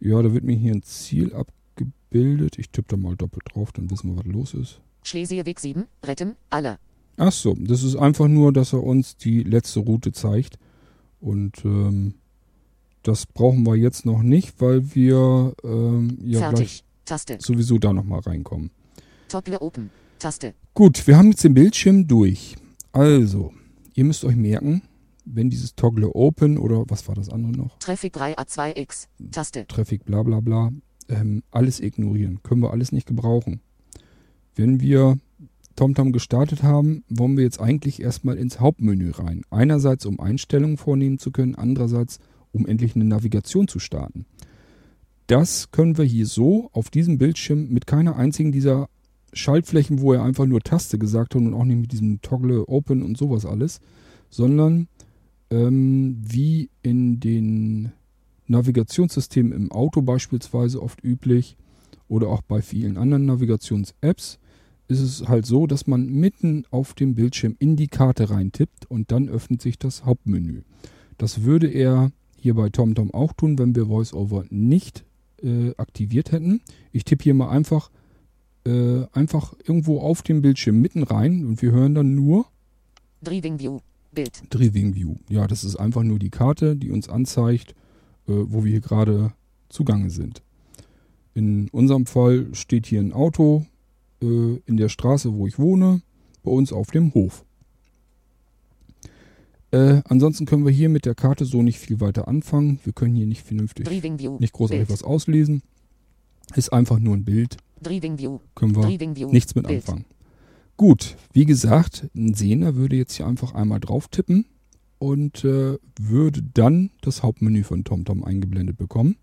Ja, da wird mir hier ein Ziel abgebildet. Ich tippe da mal doppelt drauf, dann wissen wir, was los ist. Schlesierweg 7, retten, alle. Ach so, das ist einfach nur, dass er uns die letzte Route zeigt. Und ähm, das brauchen wir jetzt noch nicht, weil wir ähm, ja Fertig. Taste. sowieso da nochmal reinkommen. Toggle open. Taste. Gut, wir haben jetzt den Bildschirm durch. Also, ihr müsst euch merken, wenn dieses Toggle Open oder was war das andere noch? Traffic 3A2X. Taste. Traffic bla bla bla, ähm, alles ignorieren. Können wir alles nicht gebrauchen. Wenn wir TomTom gestartet haben, wollen wir jetzt eigentlich erstmal ins Hauptmenü rein. Einerseits, um Einstellungen vornehmen zu können, andererseits, um endlich eine Navigation zu starten. Das können wir hier so auf diesem Bildschirm mit keiner einzigen dieser Schaltflächen, wo er einfach nur Taste gesagt hat und auch nicht mit diesem Toggle Open und sowas alles, sondern ähm, wie in den Navigationssystemen im Auto beispielsweise oft üblich oder auch bei vielen anderen Navigations-Apps ist es halt so, dass man mitten auf dem Bildschirm in die Karte reintippt und dann öffnet sich das Hauptmenü. Das würde er hier bei TomTom auch tun, wenn wir VoiceOver nicht äh, aktiviert hätten. Ich tippe hier mal einfach, äh, einfach irgendwo auf dem Bildschirm mitten rein und wir hören dann nur Driving View. Bild. Driving View. Ja, das ist einfach nur die Karte, die uns anzeigt, äh, wo wir hier gerade zugange sind. In unserem Fall steht hier ein Auto äh, in der Straße, wo ich wohne, bei uns auf dem Hof. Äh, ansonsten können wir hier mit der Karte so nicht viel weiter anfangen. Wir können hier nicht vernünftig, nicht großartig Bild. was auslesen. Ist einfach nur ein Bild. Können wir nichts mit Bild. anfangen. Gut, wie gesagt, ein Sehner würde jetzt hier einfach einmal drauf tippen und äh, würde dann das Hauptmenü von TomTom eingeblendet bekommen.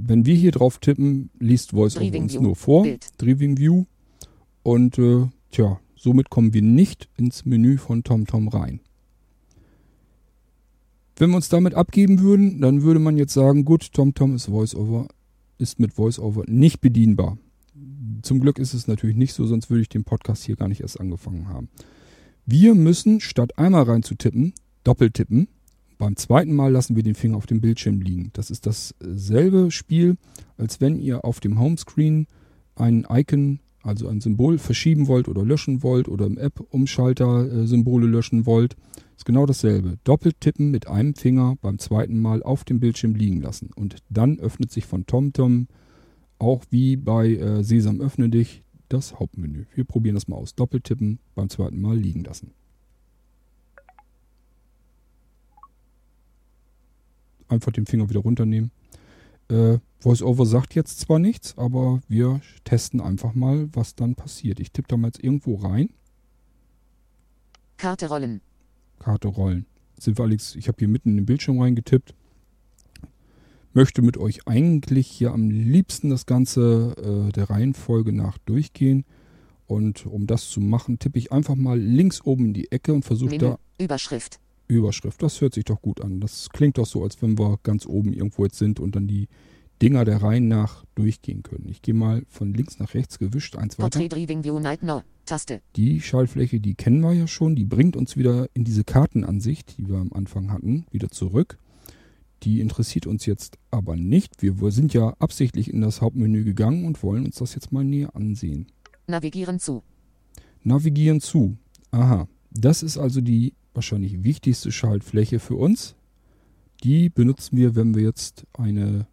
Wenn wir hier drauf tippen, liest VoiceOver uns View. nur vor. Driving View. Und äh, tja, somit kommen wir nicht ins Menü von TomTom rein. Wenn wir uns damit abgeben würden, dann würde man jetzt sagen, gut, TomTom ist VoiceOver, ist mit VoiceOver nicht bedienbar. Zum Glück ist es natürlich nicht so, sonst würde ich den Podcast hier gar nicht erst angefangen haben. Wir müssen statt einmal reinzutippen, doppelt tippen. Beim zweiten Mal lassen wir den Finger auf dem Bildschirm liegen. Das ist dasselbe Spiel, als wenn ihr auf dem Homescreen ein Icon, also ein Symbol verschieben wollt oder löschen wollt oder im App-Umschalter äh, Symbole löschen wollt. Ist genau dasselbe. Doppelt tippen mit einem Finger beim zweiten Mal auf dem Bildschirm liegen lassen. Und dann öffnet sich von TomTom auch wie bei äh, Sesam öffne dich das Hauptmenü. Wir probieren das mal aus. Doppeltippen beim zweiten Mal liegen lassen. Einfach den Finger wieder runternehmen. Äh, VoiceOver sagt jetzt zwar nichts, aber wir testen einfach mal, was dann passiert. Ich tippe da mal jetzt irgendwo rein. Karte rollen. Karte rollen. Sind wir Alex, ich habe hier mitten in den Bildschirm reingetippt. Möchte mit euch eigentlich hier am liebsten das Ganze äh, der Reihenfolge nach durchgehen. Und um das zu machen, tippe ich einfach mal links oben in die Ecke und versuche da Überschrift. Überschrift. Das hört sich doch gut an. Das klingt doch so, als wenn wir ganz oben irgendwo jetzt sind und dann die Dinger der Reihen nach durchgehen können. Ich gehe mal von links nach rechts gewischt, eins weiter. Die Schaltfläche, die kennen wir ja schon. Die bringt uns wieder in diese Kartenansicht, die wir am Anfang hatten, wieder zurück. Die interessiert uns jetzt aber nicht. Wir sind ja absichtlich in das Hauptmenü gegangen und wollen uns das jetzt mal näher ansehen. Navigieren zu. Navigieren zu. Aha, das ist also die wahrscheinlich wichtigste Schaltfläche für uns. Die benutzen wir, wenn wir jetzt eine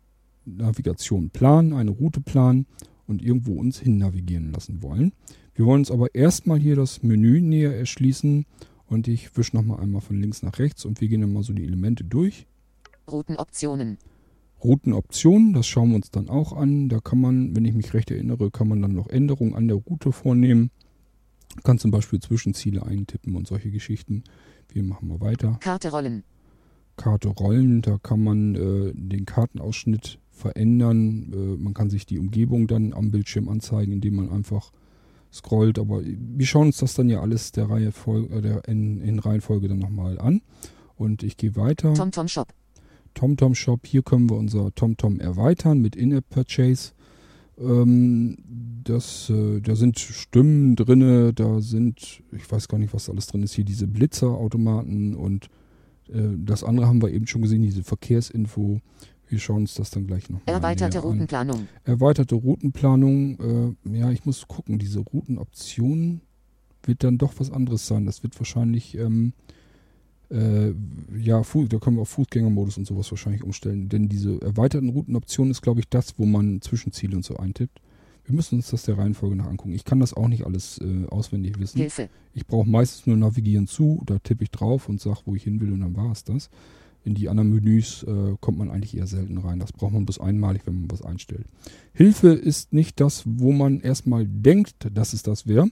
Navigation planen, eine Route planen und irgendwo uns hin navigieren lassen wollen. Wir wollen uns aber erstmal hier das Menü näher erschließen und ich wische nochmal einmal von links nach rechts und wir gehen dann mal so die Elemente durch. Routenoptionen. Routenoptionen, das schauen wir uns dann auch an. Da kann man, wenn ich mich recht erinnere, kann man dann noch Änderungen an der Route vornehmen. Kann zum Beispiel Zwischenziele eintippen und solche Geschichten. Wir machen mal weiter. Karte rollen. Karte rollen, da kann man äh, den Kartenausschnitt verändern. Äh, man kann sich die Umgebung dann am Bildschirm anzeigen, indem man einfach scrollt. Aber wir schauen uns das dann ja alles der Reihe äh, der in, in Reihenfolge dann nochmal an. Und ich gehe weiter. TomTom Shop. TomTom Shop. Hier können wir unser TomTom erweitern mit In-App Purchase. Ähm, das, äh, da sind Stimmen drinne, da sind, ich weiß gar nicht, was alles drin ist, hier diese Blitzerautomaten und äh, das andere haben wir eben schon gesehen, diese Verkehrsinfo. Wir schauen uns das dann gleich noch mal Erweiterte näher an. Routenplanung. Erweiterte Routenplanung, äh, ja, ich muss gucken, diese Routenoption wird dann doch was anderes sein. Das wird wahrscheinlich, ähm, äh, ja, da können wir auf Fußgängermodus und sowas wahrscheinlich umstellen. Denn diese erweiterten Routenoptionen ist, glaube ich, das, wo man Zwischenziele und so eintippt. Wir müssen uns das der Reihenfolge nach angucken. Ich kann das auch nicht alles äh, auswendig wissen. Hilfe. Ich brauche meistens nur Navigieren zu, da tippe ich drauf und sage, wo ich hin will und dann war es das. In die anderen Menüs äh, kommt man eigentlich eher selten rein. Das braucht man bloß einmalig, wenn man was einstellt. Hilfe ist nicht das, wo man erstmal denkt, dass es das wäre.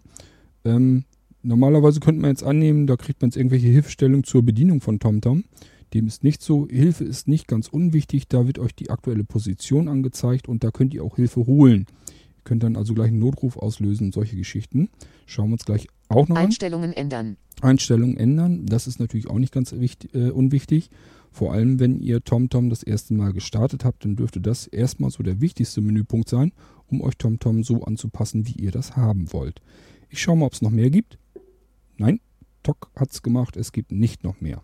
Ähm, normalerweise könnte man jetzt annehmen, da kriegt man jetzt irgendwelche Hilfestellungen zur Bedienung von TomTom. Dem ist nicht so. Hilfe ist nicht ganz unwichtig. Da wird euch die aktuelle Position angezeigt und da könnt ihr auch Hilfe holen. Ihr könnt dann also gleich einen Notruf auslösen und solche Geschichten. Schauen wir uns gleich auch noch an. Einstellungen ändern. Einstellungen ändern. Das ist natürlich auch nicht ganz wichtig, äh, unwichtig. Vor allem, wenn ihr TomTom das erste Mal gestartet habt, dann dürfte das erstmal so der wichtigste Menüpunkt sein, um euch TomTom so anzupassen, wie ihr das haben wollt. Ich schaue mal, ob es noch mehr gibt. Nein, TOC hat es gemacht, es gibt nicht noch mehr.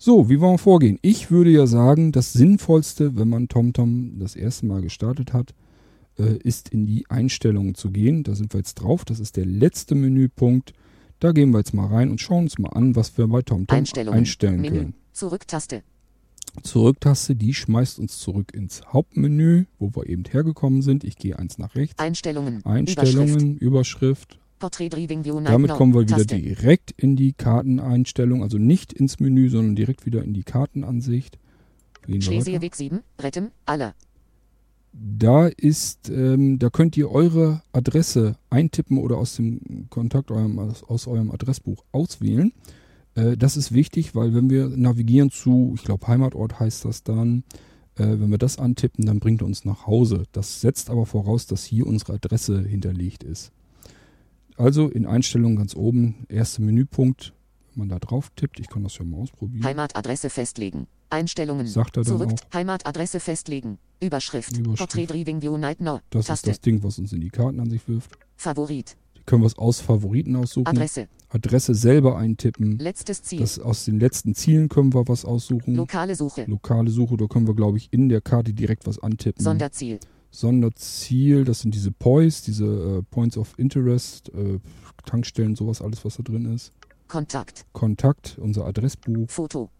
So, wie wollen wir vorgehen? Ich würde ja sagen, das Sinnvollste, wenn man TomTom das erste Mal gestartet hat, äh, ist in die Einstellungen zu gehen. Da sind wir jetzt drauf. Das ist der letzte Menüpunkt. Da gehen wir jetzt mal rein und schauen uns mal an, was wir bei TomTom einstellen Menü. können. Zurücktaste. Zurücktaste, die schmeißt uns zurück ins Hauptmenü, wo wir eben hergekommen sind. Ich gehe eins nach rechts. Einstellungen. Überschrift. Einstellungen, Überschrift. Night Damit kommen wir wieder Taste. direkt in die Karteneinstellung, also nicht ins Menü, sondern direkt wieder in die Kartenansicht. Schlesierweg 7. Rettem. Aller. Da ist, ähm, da könnt ihr eure Adresse eintippen oder aus dem Kontakt eurem, aus, aus eurem Adressbuch auswählen. Äh, das ist wichtig, weil wenn wir navigieren zu, ich glaube Heimatort heißt das dann, äh, wenn wir das antippen, dann bringt er uns nach Hause. Das setzt aber voraus, dass hier unsere Adresse hinterlegt ist. Also in Einstellungen ganz oben, erster Menüpunkt, wenn man da drauf tippt, ich kann das ja mal ausprobieren. Heimatadresse festlegen. Einstellungen. Sagt er dann Zurück. auch. Heimatadresse festlegen. Überschrift. Überschrift. Portrait Driving View Night Now. Das Taste. ist das Ding, was uns in die Kartenansicht wirft. Favorit. Die können wir es aus Favoriten aussuchen. Adresse. Adresse selber eintippen. Letztes Ziel. Das aus den letzten Zielen können wir was aussuchen. Lokale Suche. Lokale Suche, da können wir, glaube ich, in der Karte direkt was antippen. Sonderziel. Sonderziel, das sind diese POIs, diese äh, Points of Interest, äh, Tankstellen, sowas, alles, was da drin ist. Kontakt. Kontakt, unser Adressbuch. Foto.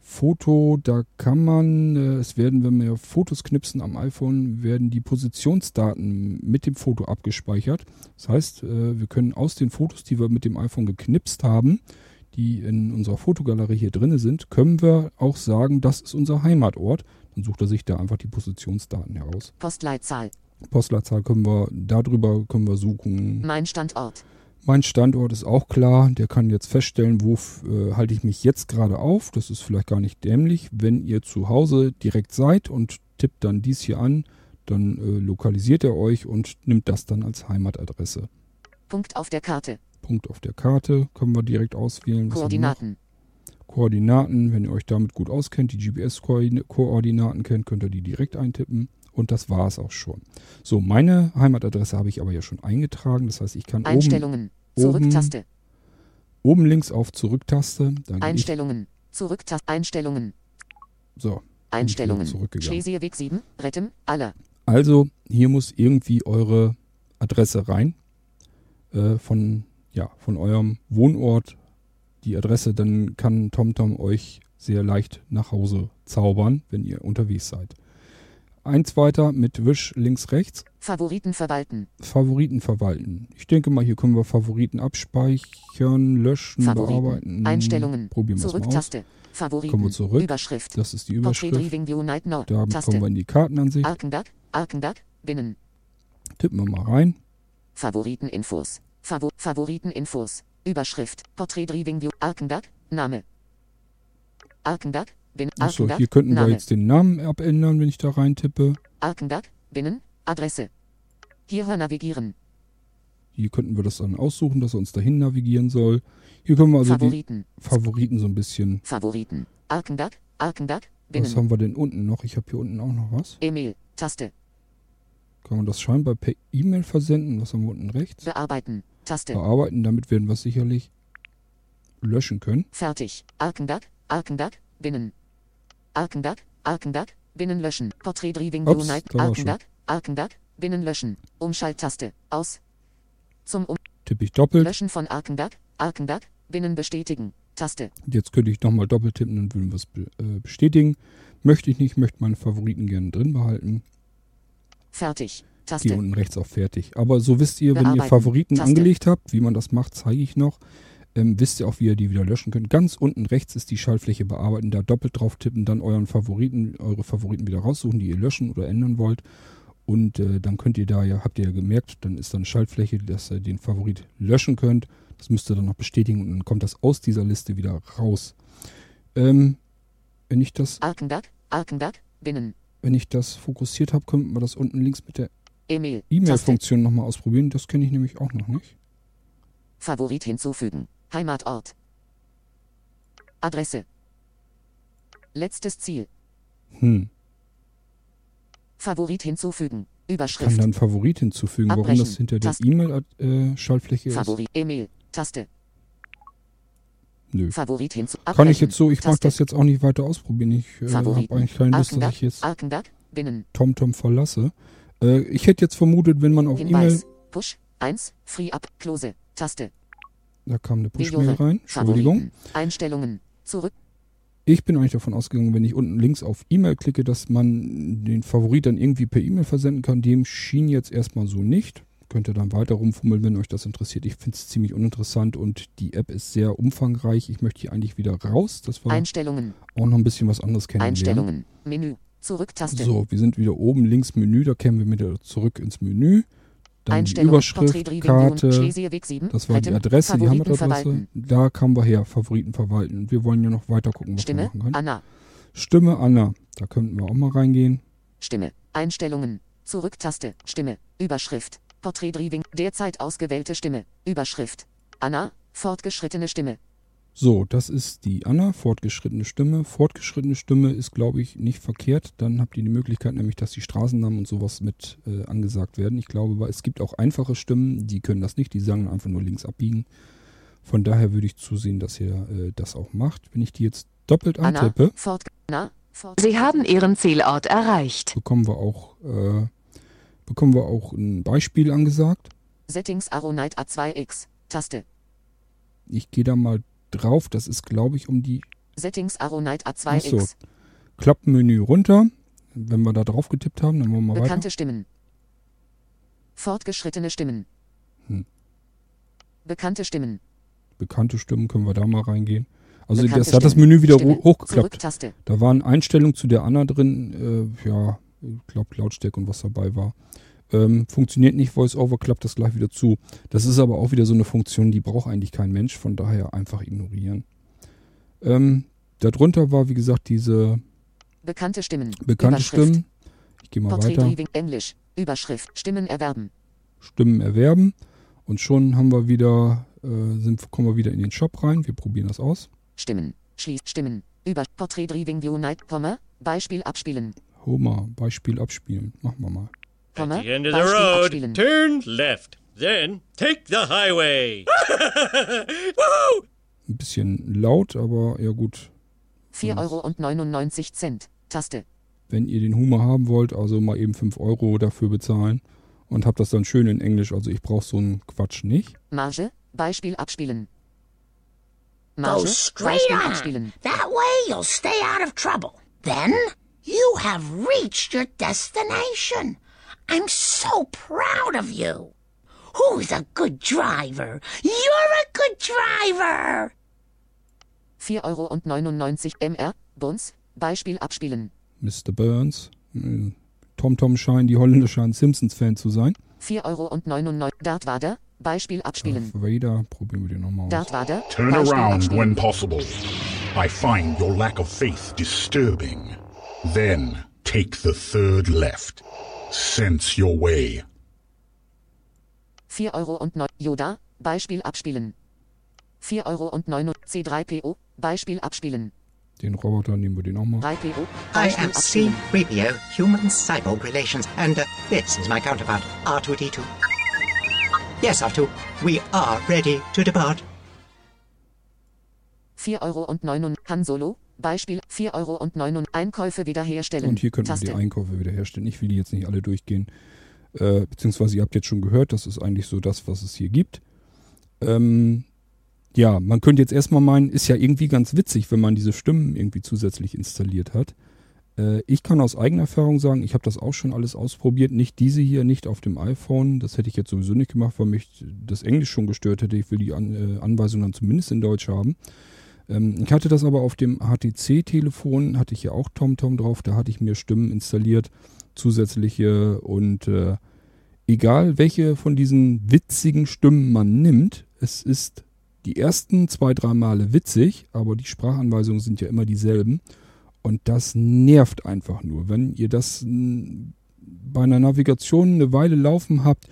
Foto, da kann man, äh, es werden, wenn wir Fotos knipsen am iPhone, werden die Positionsdaten mit dem Foto abgespeichert. Das heißt, äh, wir können aus den Fotos, die wir mit dem iPhone geknipst haben, die in unserer Fotogalerie hier drin sind, können wir auch sagen, das ist unser Heimatort. Dann sucht er sich da einfach die Positionsdaten heraus. Postleitzahl. Postleitzahl können wir, darüber können wir suchen. Mein Standort. Mein Standort ist auch klar. Der kann jetzt feststellen, wo äh, halte ich mich jetzt gerade auf. Das ist vielleicht gar nicht dämlich. Wenn ihr zu Hause direkt seid und tippt dann dies hier an, dann äh, lokalisiert er euch und nimmt das dann als Heimatadresse. Punkt auf der Karte. Punkt auf der Karte können wir direkt auswählen. Koordinaten. Koordinaten, wenn ihr euch damit gut auskennt, die GPS-Koordinaten kennt, könnt ihr die direkt eintippen. Und das war es auch schon. So, meine Heimatadresse habe ich aber ja schon eingetragen. Das heißt, ich kann oben, Einstellungen. oben- Zurücktaste. oben links auf Zurücktaste. Einstellungen. Zurücktaste. Einstellungen. so, Einstellungen. Schlesierweg 7. Rettem. Aller. Also, hier muss irgendwie eure Adresse rein. Äh, von, ja, von eurem Wohnort. Die Adresse, dann kann TomTom euch sehr leicht nach Hause zaubern, wenn ihr unterwegs seid. Eins weiter mit Wisch links, rechts. Favoriten verwalten. Favoriten verwalten. Ich denke mal, hier können wir Favoriten abspeichern, löschen, Favoriten. bearbeiten. Einstellungen. Probieren wir es mal aus. Zurücktaste. Favoriten. Kommen wir zurück. Überschrift. Das ist die Überschrift. Taste. kommen wir in die Kartenansicht. Arkenberg. Arkenberg. Binnen. Tippen wir mal rein. Favoriteninfos. Favo Favoriteninfos. Überschrift. Portrait Driving View. Arkenberg. Name. Arkenberg. Binnen. Achso, hier könnten wir Name. jetzt den Namen abändern, wenn ich da rein tippe. Arkenberg. Binnen. Adresse. Hierher navigieren. Hier könnten wir das dann aussuchen, dass er uns dahin navigieren soll. Hier können wir also die Favoriten. Favoriten so ein bisschen. Favoriten. Arkenberg. Arkenberg. Was Binnen. haben wir denn unten noch? Ich habe hier unten auch noch was. E-Mail. Taste. Kann man das scheinbar per E-Mail versenden? Was haben wir unten rechts? Bearbeiten. Taste. Bearbeiten, damit werden wir es sicherlich löschen können. Fertig. Arkenberg. Arkenberg. Binnen. Arkenberg. Arkenberg. Binnen löschen. Portrait Driving View Night. Arkenberg. Arkenberg. Binnen löschen. Umschalttaste. Aus. Zum um Tippe ich doppelt. Löschen von Arkenberg. Arkenberg. Binnen bestätigen. Taste. Jetzt könnte ich nochmal doppelt tippen, dann würden wir es be äh, bestätigen. Möchte ich nicht, möchte meine Favoriten gerne drin behalten. Fertig. Taste. unten rechts auf fertig. Aber so wisst ihr, wenn ihr. Favoriten Taste. angelegt habt, wie man das macht, zeige ich noch. Ähm, wisst ihr auch, wie ihr die wieder löschen könnt. Ganz unten rechts ist die Schaltfläche bearbeiten. Da doppelt drauf tippen, dann euren Favoriten, eure Favoriten wieder raussuchen, die ihr löschen oder ändern wollt. Und äh, dann könnt ihr da ja, habt ihr ja gemerkt, dann ist da eine Schaltfläche, dass ihr den Favorit löschen könnt. Das müsst ihr dann noch bestätigen und dann kommt das aus dieser Liste wieder raus. Ähm, wenn ich das, Arkenberg. Arkenberg. Binnen. wenn ich das fokussiert habe, könnten wir das unten links mit der E-Mail. E-Mail-Funktion nochmal ausprobieren. Das kenne ich nämlich auch noch nicht. Favorit hinzufügen. Heimatort. Adresse. Letztes Ziel. Hm. Favorit hinzufügen. Kann Überschrift. dann Favorit hinzufügen. Warum Abbrechen. das hinter der. E-Mail-Schaltfläche ist? Favorit. E-Mail. Taste. Nö. Favorit hinzu. Kann ich Abbrechen. jetzt so, ich mag das jetzt auch nicht weiter ausprobieren. Ich äh, habe eigentlich keine Lust, dass ich jetzt. TomTom verlasse. Äh, ich hätte jetzt vermutet, wenn man auf E-Mail. Push. 1. Free up. Close. Taste. da kam eine Push-Mail rein, Entschuldigung. Einstellungen. Zurück. Ich bin eigentlich davon ausgegangen, wenn ich unten links auf E-Mail klicke, dass man den Favorit dann irgendwie per E-Mail versenden kann. Dem schien jetzt erstmal so nicht. Könnt ihr dann weiter rumfummeln, wenn euch das interessiert. Ich finde es ziemlich uninteressant und die App ist sehr umfangreich. Ich möchte hier eigentlich wieder raus, dass wir Einstellungen. auch noch ein bisschen was anderes kennenlernen. Einstellungen. Menü. Zurück-Taste. So, wir sind wieder oben links Menü, da kämen wir wieder zurück ins Menü. Dann die Einstellungen. Überschrift, Karte, Schlesierweg 7. das war die. Adresse, die Favoriten Heimatadresse. verwalten. Da kamen wir her, Favoriten verwalten. Und wir wollen ja noch weiter gucken, was Stimme. wir machen können. Anna. Stimme Anna, da könnten wir auch mal reingehen. Stimme. Einstellungen. Zurück-Taste. Stimme. Überschrift. Porträt Driving. Derzeit ausgewählte Stimme. Überschrift. Anna. Fortgeschrittene Stimme. So, das ist die Anna, fortgeschrittene Stimme. Fortgeschrittene Stimme ist, glaube ich, nicht verkehrt. Dann habt ihr die Möglichkeit, nämlich, dass die Straßennamen und sowas mit äh, angesagt werden. Ich glaube, es gibt auch einfache Stimmen, die können das nicht, die sagen einfach nur links abbiegen. Von daher würde ich zusehen, dass ihr äh, das auch macht. Wenn ich die jetzt doppelt Anna. antippe, Fort. Anna. Fort. Sie haben Ihren Zielort erreicht. bekommen wir auch, äh, bekommen wir auch ein Beispiel angesagt. Settings Aronite A2X. Taste. Ich gehe da mal drauf. Das ist, glaube ich, um die Settings Aronite Ach so. A2X. Klappenmenü runter. Wenn wir da drauf getippt haben, dann wollen wir Bekannte weiter. Stimmen. Fortgeschrittene Stimmen. Hm. Bekannte Stimmen. Bekannte Stimmen können wir da mal reingehen. Also Bekannte das hat das Stimmen. Menü wieder Stimme. ho- hochgeklappt. Da waren Einstellungen zu der Anna drin. Äh, ja, ich glaube Lautstärke und was dabei war. Ähm, funktioniert nicht, VoiceOver klappt das gleich wieder zu. Das ist aber auch wieder so eine Funktion, die braucht eigentlich kein Mensch, von daher einfach ignorieren. Ähm, darunter war, wie gesagt, diese Bekannte Stimmen. bekannte. Stimmen. Ich gehe mal Porträt weiter. Englisch. Überschrift. Stimmen erwerben. Stimmen erwerben. Und schon haben wir wieder, äh, sind, kommen wir wieder in den Shop rein. Wir probieren das aus. Stimmen. Schließ. Stimmen. Über. Porträt Driving View Night. Komma. Beispiel abspielen. Homer, Beispiel abspielen. Machen wir mal. Komma. At the end of the road, abspielen. turn left. Then take the highway. Ein bisschen laut, aber ja gut. 4 Euro und 99 Cent. Taste. Wenn ihr den Humor haben wollt, also mal eben 5 Euro dafür bezahlen und habt das dann schön in Englisch. Also ich brauche so einen Quatsch nicht. Marge. Beispiel abspielen. Go Marge. straight Beispiel on. abspielen. That way you'll stay out of trouble. Then you have reached your destination. I'm so proud of you. Who's a good driver? You're a good driver. 4 Euro und 99 MR. Buns. Beispiel abspielen. Mr. Burns. äh, TomTom scheint, die Holländer scheinen Simpsons-Fan zu sein. 4 Euro und 99. Darth Vader. Beispiel abspielen. Darth Vader, probieren wir den nochmal aus. Darth Vader. Turn Beispiel around abspielen. when possible. I find your lack of faith disturbing. Then take the third left. Sense your way. 4 Euro und 9. Yoda. Beispiel abspielen. 4 Euro und 9. C3PO. Beispiel abspielen. Den Roboter nehmen wir den auch mal. 3PO. I Beispiel am abspielen. C-3PO, Human-Cyborg Relations, and uh, this is my counterpart, R2-D2. Yes, R2, we are ready to depart. 4 Euro und 9. Han Solo. Beispiel 4 Euro und 9. Einkäufe wiederherstellen. Und hier könnten wir Taste. die Einkäufe wiederherstellen. Ich will die jetzt nicht alle durchgehen. Äh, beziehungsweise ihr habt jetzt schon gehört, das ist eigentlich so das, was es hier gibt. Ähm, ja, man könnte jetzt erstmal meinen, ist ja irgendwie ganz witzig, wenn man diese Stimmen irgendwie zusätzlich installiert hat. Äh, ich kann aus eigener Erfahrung sagen, ich habe das auch schon alles ausprobiert. Nicht diese hier, nicht auf dem iPhone. Das hätte ich jetzt sowieso nicht gemacht, weil mich das Englisch schon gestört hätte. Ich will die An äh, Anweisung dann zumindest in Deutsch haben. Ähm, ich hatte das aber auf dem HTC-Telefon, hatte ich ja auch TomTom drauf. Da hatte ich mir Stimmen installiert, zusätzliche und äh, egal welche von diesen witzigen Stimmen man nimmt, es ist die ersten zwei, drei Male witzig, aber die Sprachanweisungen sind ja immer dieselben. Und das nervt einfach nur. Wenn ihr das mh, bei einer Navigation eine Weile laufen habt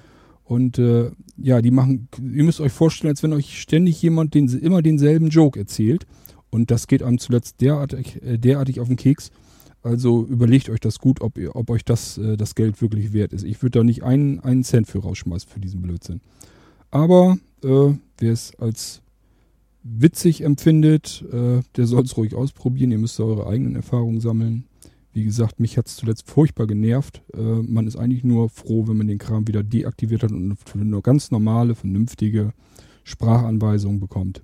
und äh, ja, die machen, ihr müsst euch vorstellen, als wenn euch ständig jemand den, immer denselben Joke erzählt Und das geht einem zuletzt derartig, äh, derartig auf den Keks. Also überlegt euch das gut, ob, ihr, ob euch das, äh, das Geld wirklich wert ist. Ich würde da nicht einen, einen Cent für rausschmeißen für diesen Blödsinn. Aber äh, wer es als witzig empfindet, äh, der soll es ruhig ausprobieren. Ihr müsst eure eigenen Erfahrungen sammeln. Wie gesagt, mich hat es zuletzt furchtbar genervt. Äh, man ist eigentlich nur froh, wenn man den Kram wieder deaktiviert hat und nur ganz normale, vernünftige Sprachanweisungen bekommt.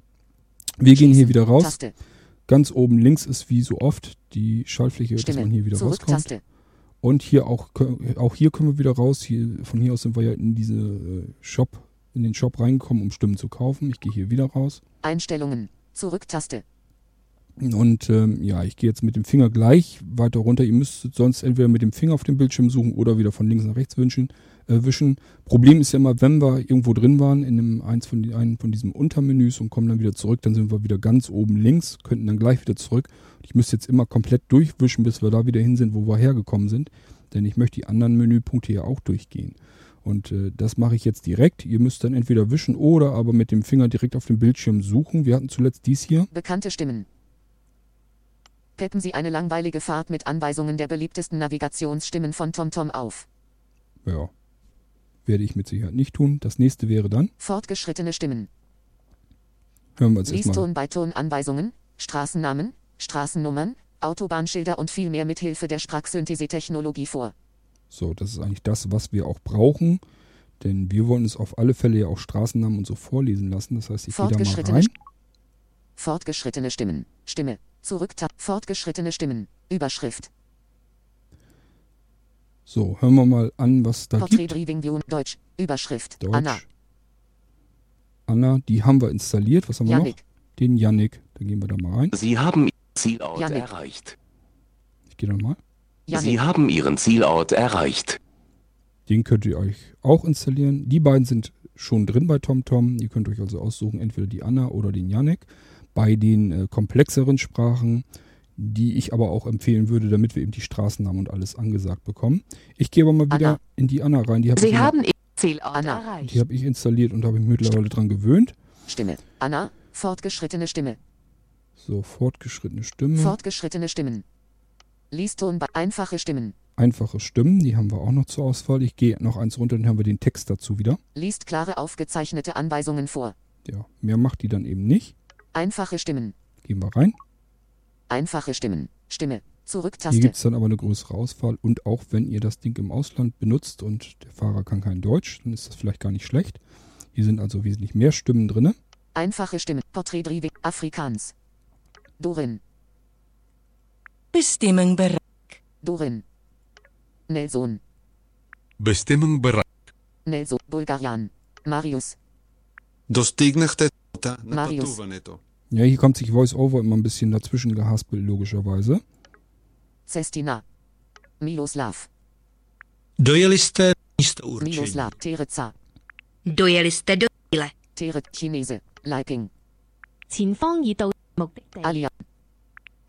Wir gehen hier wieder raus. Taste. Ganz oben links ist wie so oft die Schaltfläche, dass Stimme. man hier wieder Zurück rauskommt. Taste. Und hier auch, auch hier können wir wieder raus. Hier, von hier aus sind wir ja in diese äh, Shop, in den Shop reingekommen, um Stimmen zu kaufen. Ich gehe hier wieder raus. Einstellungen. Zurück Taste. Und ähm, ja, ich gehe jetzt mit dem Finger gleich weiter runter. Ihr müsst sonst entweder mit dem Finger auf dem Bildschirm suchen oder wieder von links nach rechts wünschen, äh, wischen. Problem ist ja immer, wenn wir irgendwo drin waren, in einem, eins von, die, einen von diesen Untermenüs und kommen dann wieder zurück, dann sind wir wieder ganz oben links, könnten dann gleich wieder zurück. Ich müsste jetzt immer komplett durchwischen, bis wir da wieder hin sind, wo wir hergekommen sind. Denn ich möchte die anderen Menüpunkte ja auch durchgehen. Und äh, das mache ich jetzt direkt. Ihr müsst dann entweder wischen oder aber mit dem Finger direkt auf dem Bildschirm suchen. Wir hatten zuletzt dies hier. Bekannte Stimmen. Peppen Sie eine langweilige Fahrt mit Anweisungen der beliebtesten Navigationsstimmen von TomTom auf. Ja. Werde ich mit Sicherheit nicht tun. Das nächste wäre dann. Fortgeschrittene Stimmen. Hören wir uns jetzt mal. Lieston bei Ton Anweisungen, Straßennamen, Straßennummern, Autobahnschilder und viel mehr mit Hilfe der Sprachsynthese-Technologie vor. So, das ist eigentlich das, was wir auch brauchen. Denn wir wollen es auf alle Fälle ja auch Straßennamen und so vorlesen lassen. Das heißt, ich gehe da mal rein. Fortgeschrittene Stimmen. Stimme. Zurück. Fortgeschrittene Stimmen. Überschrift. So, hören wir mal an, was da Portrait gibt. Driving View. Deutsch. Überschrift. Deutsch. Anna. Anna, die haben wir installiert. Was haben wir Yannick. noch? Den Yannick. Da gehen wir da mal rein. Sie haben Ihr Zielort Janik. erreicht. Ich gehe da mal. Sie Yannick. haben Ihren Zielort erreicht. Den könnt ihr euch auch installieren. Die beiden sind schon drin bei TomTom. Ihr könnt euch also aussuchen, entweder die Anna oder den Yannick. Bei den äh, komplexeren Sprachen, die ich aber auch empfehlen würde, damit wir eben die Straßennamen und alles angesagt bekommen. Ich gehe aber mal wieder Anna. in die Anna rein. Die habe ich, Sie haben Ihr Zielort Anna. erreicht. die hab ich installiert und habe mich mittlerweile dran gewöhnt. Stimme. Anna. Fortgeschrittene Stimme. So, fortgeschrittene Stimme. Fortgeschrittene Stimmen. Lieston bei einfache Stimmen. Einfache Stimmen, die haben wir auch noch zur Auswahl. Ich gehe noch eins runter, dann haben wir den Text dazu wieder. Liest klare aufgezeichnete Anweisungen vor. Ja, mehr macht die dann eben nicht. Einfache Stimmen. Gehen wir rein. Einfache Stimmen. Stimme. Hier Zurücktaste. gibt es dann aber eine größere Auswahl. Und auch wenn ihr das Ding im Ausland benutzt und der Fahrer kann kein Deutsch, dann ist das vielleicht gar nicht schlecht. Hier sind also wesentlich mehr Stimmen drin. Einfache Stimmen. Porträt. Afrikaans. Dorin. Bestemming bereik. Dorin. Nelson. Bestemming bereik. Nelson. Bulgarian. Marius. Достигнахте целта на Marius. пътуването. Ja, hier kommt sich VoiceOver immer ein bisschen dazwischen gehaspelt, logischerweise. Cestina. Miloslav. Dojeli jste místo určení. Miloslav. Tereca. Dojeli jste do cíle. Tere. Chinese. Leiping. 前方已到目的地。 Alia.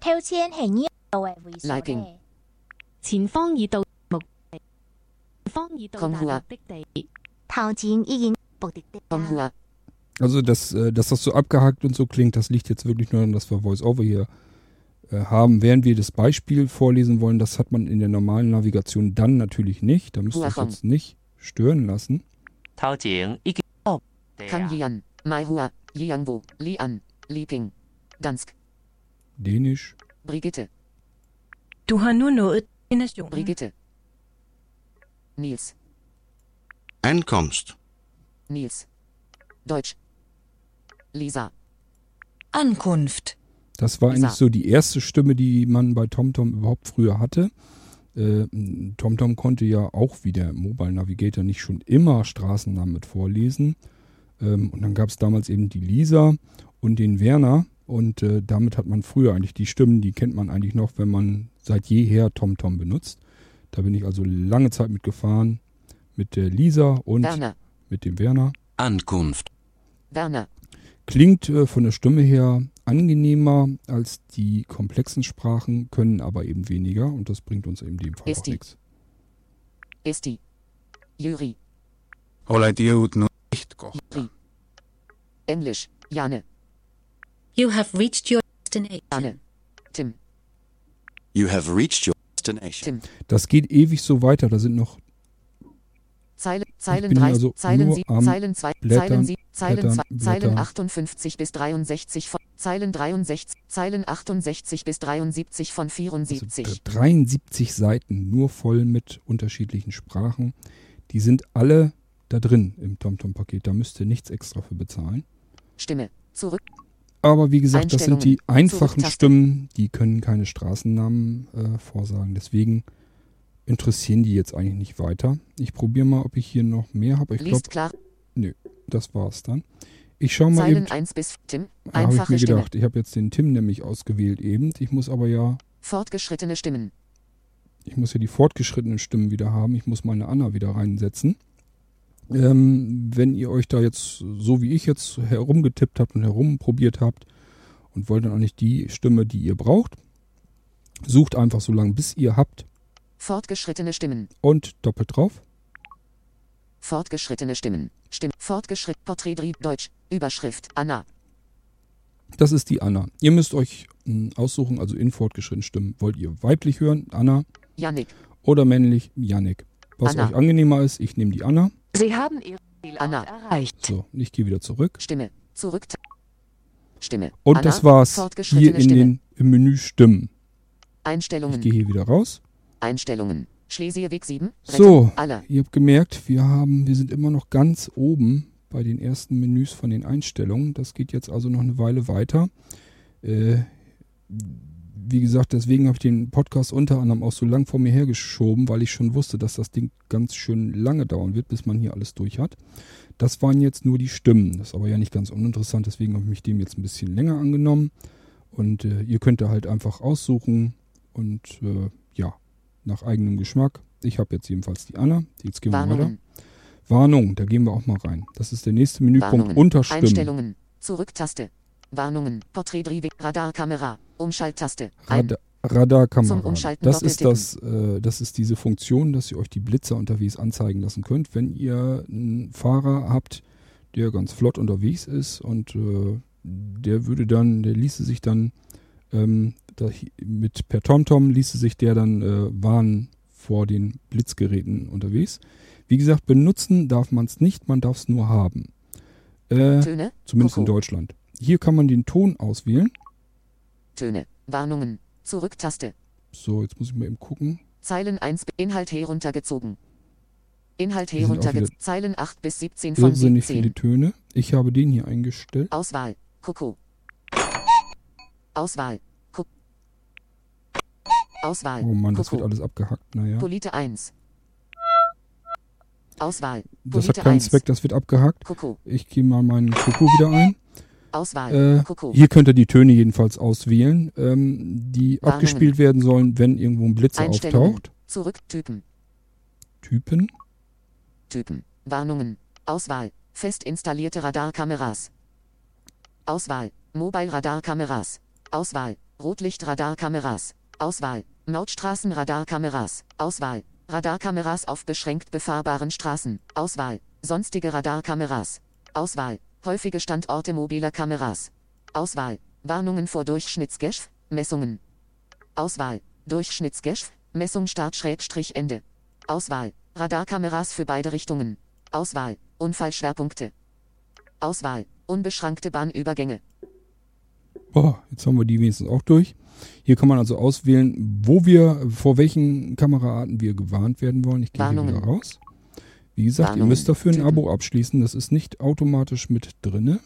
挑车系呢度系会所 Leiping 嘅。前方已到目的地。前方已到达 Konghua 目的地。头前已经目的地。 Konghua. Also, dass, äh, dass das so abgehackt und so klingt, das liegt jetzt wirklich nur daran, dass wir Voice-Over hier äh, haben, während wir das Beispiel vorlesen wollen. Das hat man in der normalen Navigation dann natürlich nicht. Da müsst ihr euch jetzt nicht stören lassen. Kanjian, Maihua, Jianwu, Lian, Liping, Dansk. Dänisch. Brigitte. Du Hanuno, Brigitte. Nils. Einkommst. Nils. Deutsch. Lisa. Ankunft. Das war Lisa. eigentlich so die erste Stimme, die man bei TomTom überhaupt früher hatte. Äh, TomTom konnte ja auch wie der Mobile Navigator nicht schon immer Straßennamen mit vorlesen. Ähm, und dann gab es damals eben die Lisa und den Werner. Und äh, damit hat man früher eigentlich die Stimmen, die kennt man eigentlich noch, wenn man seit jeher TomTom benutzt. Da bin ich also lange Zeit mitgefahren mit der Lisa und Werner. mit dem Werner. Ankunft. Werner. Klingt äh, von der Stimme her angenehmer als die komplexen Sprachen, können aber eben weniger und das bringt uns in dem Fall auch Esti. nichts. Eesti. Jüri. Oled jõudnud sihtkohta. Englisch. Jane. You have reached your destination. Anne. Tim. You have reached your destination. Tim. Das geht ewig so weiter. Da sind noch Zeilen bin 3, also Zeilen nur 7, am Zeilen 2, Blättern, Zeilen 7, Zeilen Blättern, 2, Zeilen Blättern. 58 bis 63 von Zeilen 63, Zeilen 68 bis 73 von 74. 73 Seiten, nur voll mit unterschiedlichen Sprachen. Die sind alle da drin im TomTom-Paket. Da müsst ihr nichts extra für bezahlen. Stimme. Zurück. Aber wie gesagt, das sind die einfachen. Stimmen, die können keine Straßennamen äh, vorsagen. Deswegen interessieren die jetzt eigentlich nicht weiter. Ich probiere mal, ob ich hier noch mehr habe. Ich glaube, nö, das war's dann. Ich schaue mal Zeilen eben. 1 bis Tim. Da habe ich Einfache mir Stimme. gedacht, ich habe jetzt den Tim nämlich ausgewählt eben. Ich muss aber ja, Fortgeschrittene Stimmen. ich muss ja die fortgeschrittenen Stimmen wieder haben. Ich muss meine Anna wieder reinsetzen. Ähm, wenn ihr euch da jetzt, so wie ich jetzt, herumgetippt habt und herumprobiert habt und wollt dann auch nicht die Stimme, die ihr braucht, sucht einfach so lange, bis ihr habt Fortgeschrittene Stimmen. und doppelt drauf. Fortgeschrittene Stimmen. Stimme. Fortgeschritt. Porträt Deutsch. Überschrift. Anna. Das ist die Anna. Ihr müsst euch mh, aussuchen, also in fortgeschrittenen Stimmen. Wollt ihr weiblich hören, Anna, Yannick. oder männlich, Yannick? Was Anna. euch angenehmer ist, ich nehme die Anna. Sie haben Ihren Zielort Anna. erreicht. So, ich gehe wieder zurück. Stimme. Zurück. Stimme. Und Anna. das war's hier in Stimme. den im Menü Stimmen. Ich Einstellungen. gehe hier wieder raus. Einstellungen. Schlesierweg 7. So, Alle. ihr habt gemerkt, wir haben, wir sind immer noch ganz oben bei den ersten Menüs von den Einstellungen. Das geht jetzt also noch eine Weile weiter. Äh, wie gesagt, deswegen habe ich den Podcast unter anderem auch so lang vor mir hergeschoben, weil ich schon wusste, dass das Ding ganz schön lange dauern wird, bis man hier alles durch hat. Das waren jetzt nur die Stimmen. Das ist aber ja nicht ganz uninteressant, deswegen habe ich mich dem jetzt ein bisschen länger angenommen. Und äh, ihr könnt da halt einfach aussuchen und äh, ja, nach eigenem Geschmack. Ich habe jetzt jedenfalls die Anna. Jetzt gehen wir weiter. Warnungen. Warnung, da gehen wir auch mal rein. Das ist der nächste Menüpunkt Warnungen. unter Stimmen. Einstellungen. Zurücktaste. Warnungen. Porträt Radarkamera. Umschalttaste. Rad Radarkamera. Das ist das, äh, das ist diese Funktion, dass ihr euch die Blitzer unterwegs anzeigen lassen könnt, wenn ihr einen Fahrer habt, der ganz flott unterwegs ist und äh, der würde dann, der ließe sich dann ähm, da, mit per TomTom ließe sich der dann äh, warnen vor den Blitzgeräten unterwegs. Wie gesagt, benutzen darf man es nicht, man darf es nur haben. Äh, Töne. zumindest in Koko. Deutschland. Hier kann man den Ton auswählen. Töne. Warnungen. Zurücktaste. So, jetzt muss ich mal eben gucken. Zeilen 1. Inhalt heruntergezogen. Inhalt heruntergezogen. Zeilen 8 bis 17 von Irrsinnig viele 17. Töne. Ich habe den hier eingestellt. Auswahl. Koko. Auswahl. Auswahl. Oh Mann, das wird alles abgehackt. Naja. Polite 1. Auswahl. Das hat Polite keinen 1. Zweck, das wird abgehackt. Koko. Ich gehe mal meinen Koko wieder ein. Auswahl. Äh, hier könnt ihr die Töne jedenfalls auswählen, ähm, die Warnungen. abgespielt werden sollen, wenn irgendwo ein Blitzer auftaucht. Zurück. Typen. Typen. Typen. Warnungen. Auswahl. Fest installierte Radarkameras. Auswahl. Mobile Radarkameras. Auswahl. Rotlichtradarkameras. Auswahl. Mautstraßenradarkameras. Auswahl. Radarkameras auf beschränkt befahrbaren Straßen. Auswahl. Sonstige Radarkameras. Auswahl. Häufige Standorte mobiler Kameras. Auswahl. Warnungen vor Durchschnittsgeschw. Messungen. Auswahl. Durchschnittsgeschw. Messung Start Schrägstrich Ende. Auswahl. Radarkameras für beide Richtungen. Auswahl. Unfallschwerpunkte. Auswahl. Unbeschrankte Bahnübergänge. Boah, jetzt haben wir die wenigstens auch durch. Hier kann man also auswählen, wo wir, vor welchen Kameraarten wir gewarnt werden wollen. Ich gehe hier wieder raus. Wie gesagt, ihr Warnungen. müsst dafür ein. Abo abschließen. Das ist nicht automatisch mit drinne.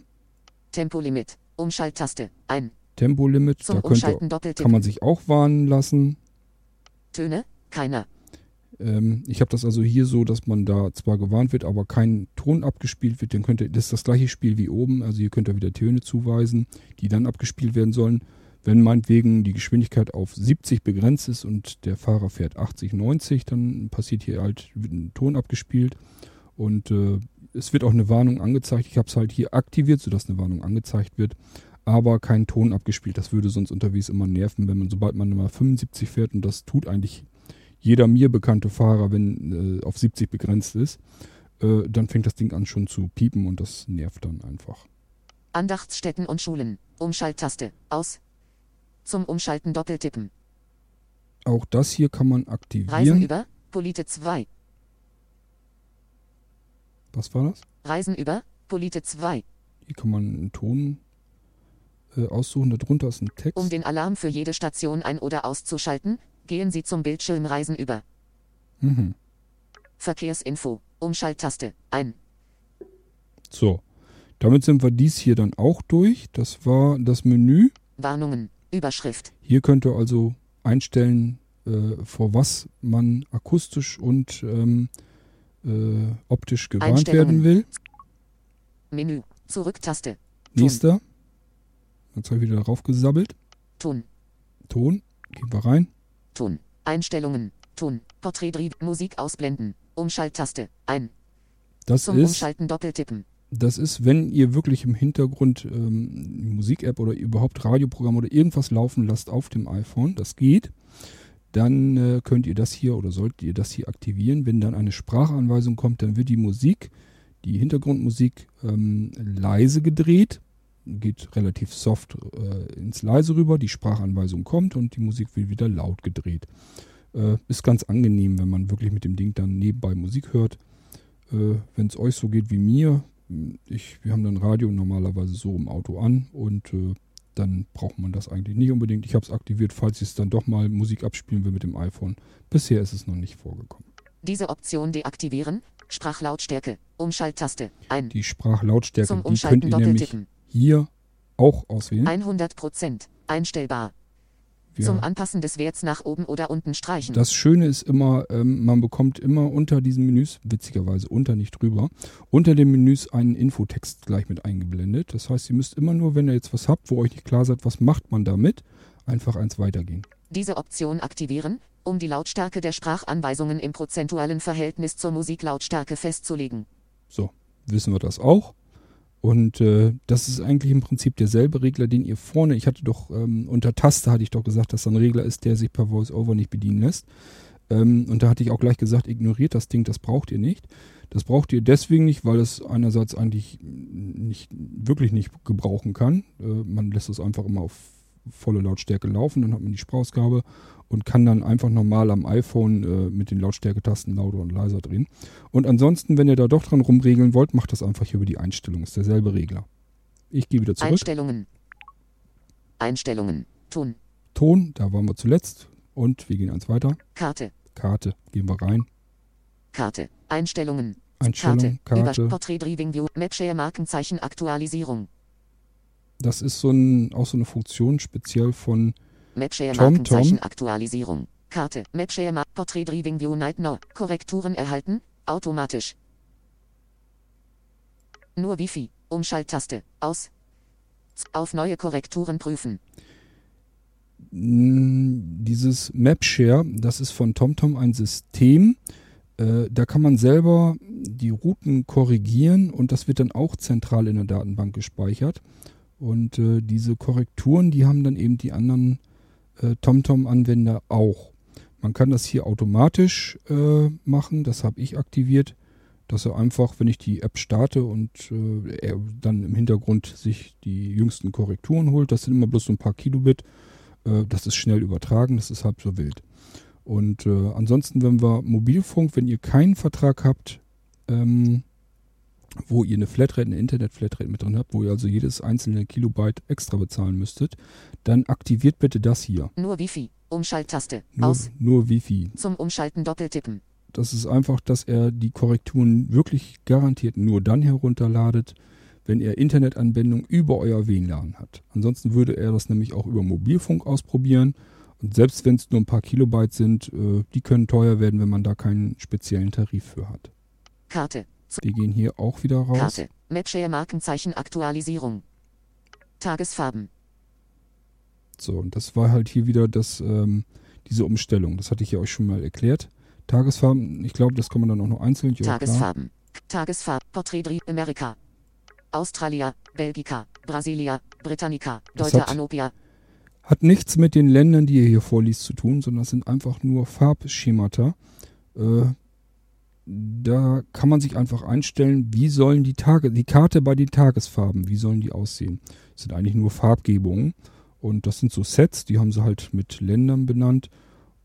Tempolimit. Umschalttaste. Ein. Tempolimit, Zum da könnt Umschalten ihr, Doppeltipp. kann man sich auch warnen lassen. Töne. Keiner. Ähm, ich habe das also hier so, dass man da zwar gewarnt wird, aber kein Ton abgespielt wird. Dann könnt ihr, das ist das gleiche Spiel wie oben. Also hier könnt ihr wieder Töne zuweisen, die dann abgespielt werden sollen. Wenn meinetwegen die Geschwindigkeit auf 70 begrenzt ist und der Fahrer fährt 80, 90, dann passiert hier halt ein Ton abgespielt und äh, es wird auch eine Warnung angezeigt. Ich habe es halt hier aktiviert, sodass eine Warnung angezeigt wird, aber kein Ton abgespielt. Das würde sonst unterwegs immer nerven, wenn man, sobald man mal 75 fährt und das tut eigentlich jeder mir bekannte Fahrer, wenn äh, auf 70 begrenzt ist, äh, dann fängt das Ding an schon zu piepen und das nervt dann einfach. Andachtsstätten und Schulen. Umschalttaste. Aus. Zum Umschalten doppeltippen. Auch das hier kann man Reisen aktivieren. über, Polite 2. Was war das? Reisen über, Polite 2. Hier kann man einen Ton äh, aussuchen. Darunter ist ein Text. Um den Alarm für jede Station ein- oder auszuschalten, gehen Sie zum Bildschirm Reisen über. Mhm. Verkehrsinfo, Umschalttaste, ein. So. Damit sind wir dies hier dann auch durch. Das war das Menü. Warnungen, Überschrift. Hier könnt ihr also einstellen, äh, vor was man akustisch und ähm, äh, optisch gewarnt werden will. Menü, Zurücktaste, Nächster. Jetzt habe ich wieder drauf gesabbelt. Ton, Ton. Gehen wir rein. Ton. Einstellungen, Ton, Porträtdrieb, Musik ausblenden, Umschalttaste, ein. Das Zum ist, Umschalten doppeltippen. Das ist, wenn ihr wirklich im Hintergrund ähm, Musik-App oder überhaupt Radioprogramm oder irgendwas laufen lasst auf dem iPhone, das geht, dann äh, könnt ihr das hier oder solltet ihr das hier aktivieren. Wenn dann eine Sprachanweisung kommt, dann wird die Musik, die Hintergrundmusik ähm, leise gedreht, geht relativ soft äh, ins Leise rüber, die Sprachanweisung kommt und die Musik wird wieder laut gedreht. Äh, ist ganz angenehm, wenn man wirklich mit dem Ding dann nebenbei Musik hört. Äh, wenn es euch so geht wie mir, ich, wir haben dann Radio normalerweise so im Auto an und äh, dann braucht man das eigentlich nicht unbedingt. Ich habe es aktiviert, falls ich es dann doch mal Musik abspielen will mit dem iPhone. Bisher ist es noch nicht vorgekommen. Diese Option deaktivieren, Sprachlautstärke, Umschalttaste, ein. Die Sprachlautstärke, Zum die könnt ihr nämlich hier auch auswählen. 100%, einstellbar. Wir- Zum Anpassen des Werts nach oben oder unten streichen. Das Schöne ist immer, ähm, man bekommt immer unter diesen Menüs, witzigerweise unter nicht drüber, unter den Menüs einen Infotext gleich mit eingeblendet. Das heißt, ihr müsst immer nur, wenn ihr jetzt was habt, wo euch nicht klar seid, was macht man damit, einfach eins weitergehen. Diese Option aktivieren, um die Lautstärke der Sprachanweisungen im prozentualen Verhältnis zur Musiklautstärke festzulegen. So, wissen wir das auch. Und äh, das ist eigentlich im Prinzip derselbe Regler, den ihr vorne, ich hatte doch ähm, unter Taste hatte ich doch gesagt, dass da ein Regler ist, der sich per VoiceOver nicht bedienen lässt. Ähm, und da hatte ich auch gleich gesagt, ignoriert das Ding, das braucht ihr nicht. Das braucht ihr deswegen nicht, weil es einerseits eigentlich nicht, wirklich nicht gebrauchen kann. Äh, man lässt es einfach immer auf volle Lautstärke laufen, dann hat man die Sprachausgabe und kann dann einfach normal am iPhone äh, mit den Lautstärketasten lauter und leiser drehen. Und ansonsten, wenn ihr da doch dran rumregeln wollt, macht das einfach hier über die Einstellung. Ist derselbe Regler. Ich gehe wieder zurück. Einstellungen. Einstellungen. Ton. Ton, da waren wir zuletzt. Und wir gehen eins weiter. Karte. Karte, gehen wir rein. Karte. Einstellungen. Einstellung, Karte. Karte. Über Portrait Driving View. Mapshare Markenzeichen Aktualisierung. Das ist so ein, auch so eine Funktion speziell von Mapshare. Markenzeichen Aktualisierung. Karte. Mapshare Mar Portrait Driving View Night No. Korrekturen erhalten. Automatisch. Nur Wifi. Umschalttaste. Aus. Auf neue Korrekturen prüfen. dieses Mapshare, das ist von TomTom ein System. Äh, da kann man selber die Routen korrigieren und das wird dann auch zentral in der Datenbank gespeichert. Und äh, diese Korrekturen, die haben dann eben die anderen äh, TomTom-Anwender auch. Man kann das hier automatisch äh, machen, das habe ich aktiviert, dass er einfach, wenn ich die App starte und äh, dann im Hintergrund sich die jüngsten Korrekturen holt, das sind immer bloß so ein paar Kilobit, äh, das ist schnell übertragen, das ist halb so wild. Und äh, ansonsten, wenn wir Mobilfunk, wenn ihr keinen Vertrag habt, ähm, wo ihr eine Flatrate, eine Internet-Flatrate mit drin habt, wo ihr also jedes einzelne Kilobyte extra bezahlen müsstet, dann aktiviert bitte das hier. Nur Wifi. Umschalttaste. Nur, Aus. nur Wifi. Zum Umschalten doppeltippen. Das ist einfach, dass er die Korrekturen wirklich garantiert nur dann herunterladet, wenn er Internetanbindung über euer WLAN hat. Ansonsten würde er das nämlich auch über Mobilfunk ausprobieren. Und selbst wenn es nur ein paar Kilobyte sind, äh, die können teuer werden, wenn man da keinen speziellen Tarif für hat. Karte. Die gehen hier auch wieder raus. Karte. Mapshare Markenzeichen Aktualisierung. Tagesfarben. So, und das war halt hier wieder das, ähm, diese Umstellung. Das hatte ich ja euch schon mal erklärt. Tagesfarben, ich glaube, das kann man dann auch noch einzeln. Tagesfarben. Tagesfarben. Porträt Dri- Amerika. Australia, Belgica, Brasilia, Britannica, Deuter hat- Anopia. Hat nichts mit den Ländern, die ihr hier vorliest, zu tun, sondern das sind einfach nur Farbschemata. Äh, da kann man sich einfach einstellen, wie sollen die Tage, die Karte bei den Tagesfarben, wie sollen die aussehen? Das sind eigentlich nur Farbgebungen. Und das sind so Sets, die haben sie halt mit Ländern benannt.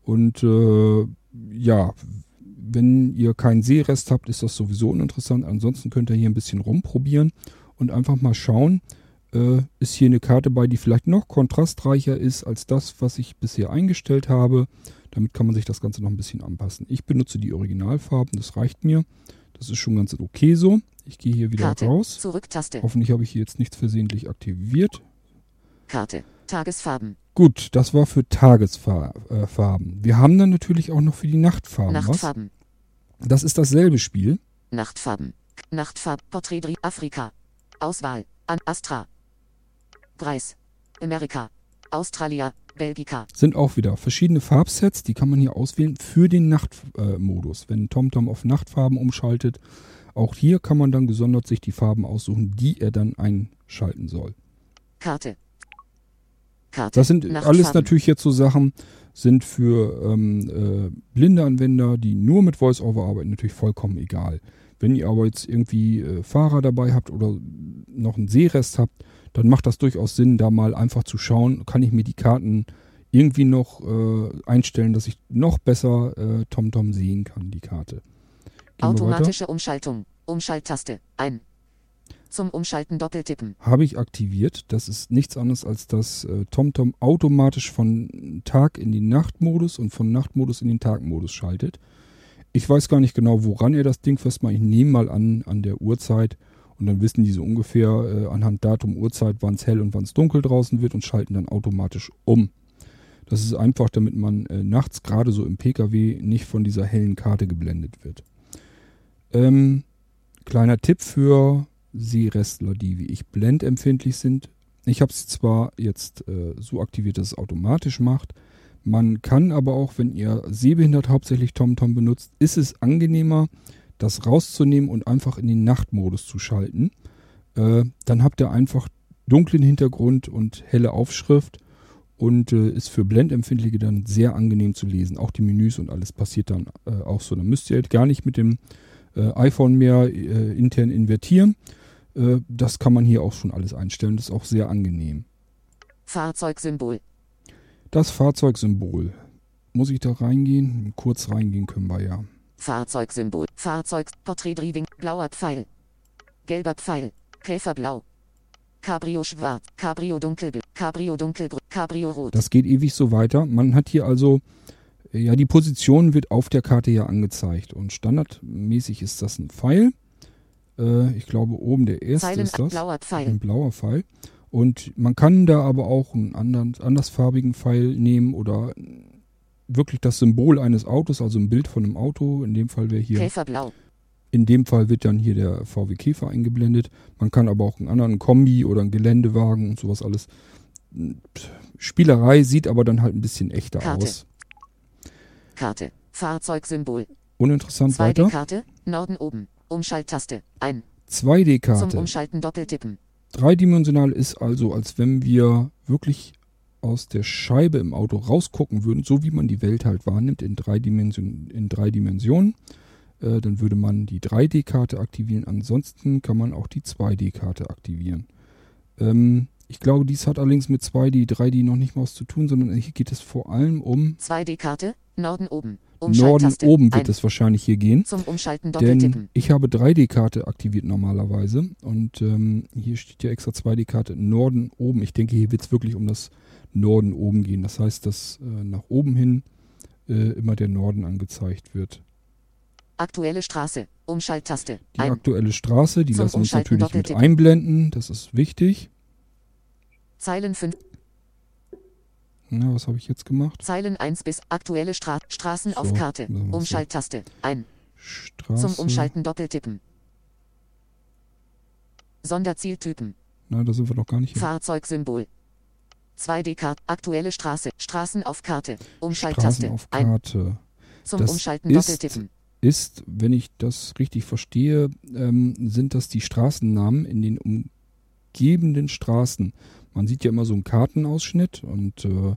Und äh, ja, wenn ihr keinen Seerest habt, ist das sowieso uninteressant. Ansonsten könnt ihr hier ein bisschen rumprobieren und einfach mal schauen, äh, ist hier eine Karte bei, die vielleicht noch kontrastreicher ist als das, was ich bisher eingestellt habe. Damit kann man sich das Ganze noch ein bisschen anpassen. Ich benutze die Originalfarben, das reicht mir. Das ist schon ganz okay so. Ich gehe hier wieder Karte. raus. Zurücktaste. Hoffentlich habe ich hier jetzt nichts versehentlich aktiviert. Karte. Tagesfarben. Gut, das war für Tagesfarben. Wir haben dann natürlich auch noch für die Nachtfarben Nachtfarben. was. Das ist dasselbe Spiel. Nachtfarben. Nachtfarb. Porträt Afrika. Auswahl. An Astra. Preis. Amerika. Australia. Belgica. Sind auch wieder verschiedene Farbsets, die kann man hier auswählen für den Nachtmodus. Wenn TomTom auf Nachtfarben umschaltet, auch hier kann man dann gesondert sich die Farben aussuchen, die er dann einschalten soll. Karte. Karte. Das sind alles natürlich jetzt so Sachen, sind für ähm, äh, blinde Anwender, die nur mit VoiceOver arbeiten, natürlich vollkommen egal. Wenn ihr aber jetzt irgendwie äh, Fahrer dabei habt oder noch einen Seerest habt, dann macht das durchaus Sinn, da mal einfach zu schauen, kann ich mir die Karten irgendwie noch äh, einstellen, dass ich noch besser äh, TomTom sehen kann, die Karte. Gehen. Automatische Umschaltung. Umschalttaste. Ein. Zum Umschalten doppeltippen. habe ich aktiviert. Das ist nichts anderes als dass äh, TomTom automatisch von Tag in den Nachtmodus und von Nachtmodus in den Tagmodus schaltet. Ich weiß gar nicht genau, woran er das Ding festmacht. Ich nehme mal an, an der Uhrzeit und dann wissen die so ungefähr äh, anhand Datum, Uhrzeit, wann es hell und wann es dunkel draußen wird und schalten dann automatisch um. Das ist einfach, damit man äh, nachts gerade so im Pkw nicht von dieser hellen Karte geblendet wird. Ähm, kleiner Tipp für Seerestler, die wie ich blendempfindlich sind. Ich habe es zwar jetzt äh, so aktiviert, dass es automatisch macht. Man kann aber auch, wenn ihr sehbehindert hauptsächlich TomTom benutzt, ist es angenehmer, das rauszunehmen und einfach in den Nachtmodus zu schalten. Äh, dann habt ihr einfach dunklen Hintergrund und helle Aufschrift und äh, ist für Blendempfindliche dann sehr angenehm zu lesen. Auch die Menüs und alles passiert dann äh, auch so. Dann müsst ihr halt gar nicht mit dem äh, iPhone mehr äh, intern invertieren. Äh, das kann man hier auch schon alles einstellen. Das ist auch sehr angenehm. Fahrzeugsymbol. Das Fahrzeugsymbol. Muss ich da reingehen? Kurz reingehen können wir ja. Fahrzeugsymbol. Fahrzeug. Driving. Blauer Pfeil. Gelber Pfeil. Käferblau. Cabrio schwarz. Cabrio dunkelblau. Cabrio dunkelgrün. Cabrio rot. Das geht ewig so weiter. Man hat hier also, äh, ja, die Position wird auf der Karte ja angezeigt. Und standardmäßig ist das ein Pfeil. Äh, ich glaube, oben der erste Zeilen ist das. blauer Pfeil. Ein blauer Pfeil. Und man kann da aber auch einen anderen, andersfarbigen Pfeil nehmen oder wirklich das Symbol eines Autos, also ein Bild von einem Auto. In dem Fall wäre hier. Käferblau. In dem Fall wird dann hier der VW Käfer eingeblendet. Man kann aber auch einen anderen Kombi oder einen Geländewagen und sowas alles. Spielerei sieht aber dann halt ein bisschen echter Karte. aus. Karte. Fahrzeugsymbol. Uninteressant weiter. 2D-Karte. Norden oben. Umschalttaste. Ein. 2D-Karte. Zum Umschalten doppeltippen. Dreidimensional ist also, als wenn wir wirklich aus der Scheibe im Auto rausgucken würden, so wie man die Welt halt wahrnimmt in drei, Dimension, in drei Dimensionen. Äh, dann würde man die 3D-Karte aktivieren. Ansonsten kann man auch die 2D-Karte aktivieren. Ähm, ich glaube, dies hat allerdings mit 2D, 3D noch nicht mal was zu tun, sondern hier geht es vor allem um 2D-Karte. Norden oben. Norden oben wird es wahrscheinlich hier gehen. Zum Umschalten Denn ich habe 3D-Karte aktiviert normalerweise und ähm, hier steht ja extra 2D-Karte Norden oben. Ich denke, hier wird es wirklich um das Norden oben gehen. Das heißt, dass äh, nach oben hin äh, immer der Norden angezeigt wird. Aktuelle Straße. Umschalttaste. Die aktuelle Straße, die Zum lassen wir uns natürlich mit einblenden. Das ist wichtig. Zeilen 5. Na, was habe ich jetzt gemacht? Zeilen 1 bis aktuelle Stra Straßen auf So, Karte. wir so. Umschalttaste. Ein. Straße. Zum Umschalten doppeltippen. Sonderzieltypen. Na, da sind wir noch gar nicht. hin. Fahrzeugsymbol. 2D-Karte. Aktuelle Straße. Straßen auf Karte. Umschalttaste. Straßen auf. Karte. Zum Das Umschalten ist, doppeltippen. Ist, wenn ich das richtig verstehe, ähm, sind das die Straßennamen in den umgebenden Straßen. Man sieht ja immer so einen Kartenausschnitt und äh,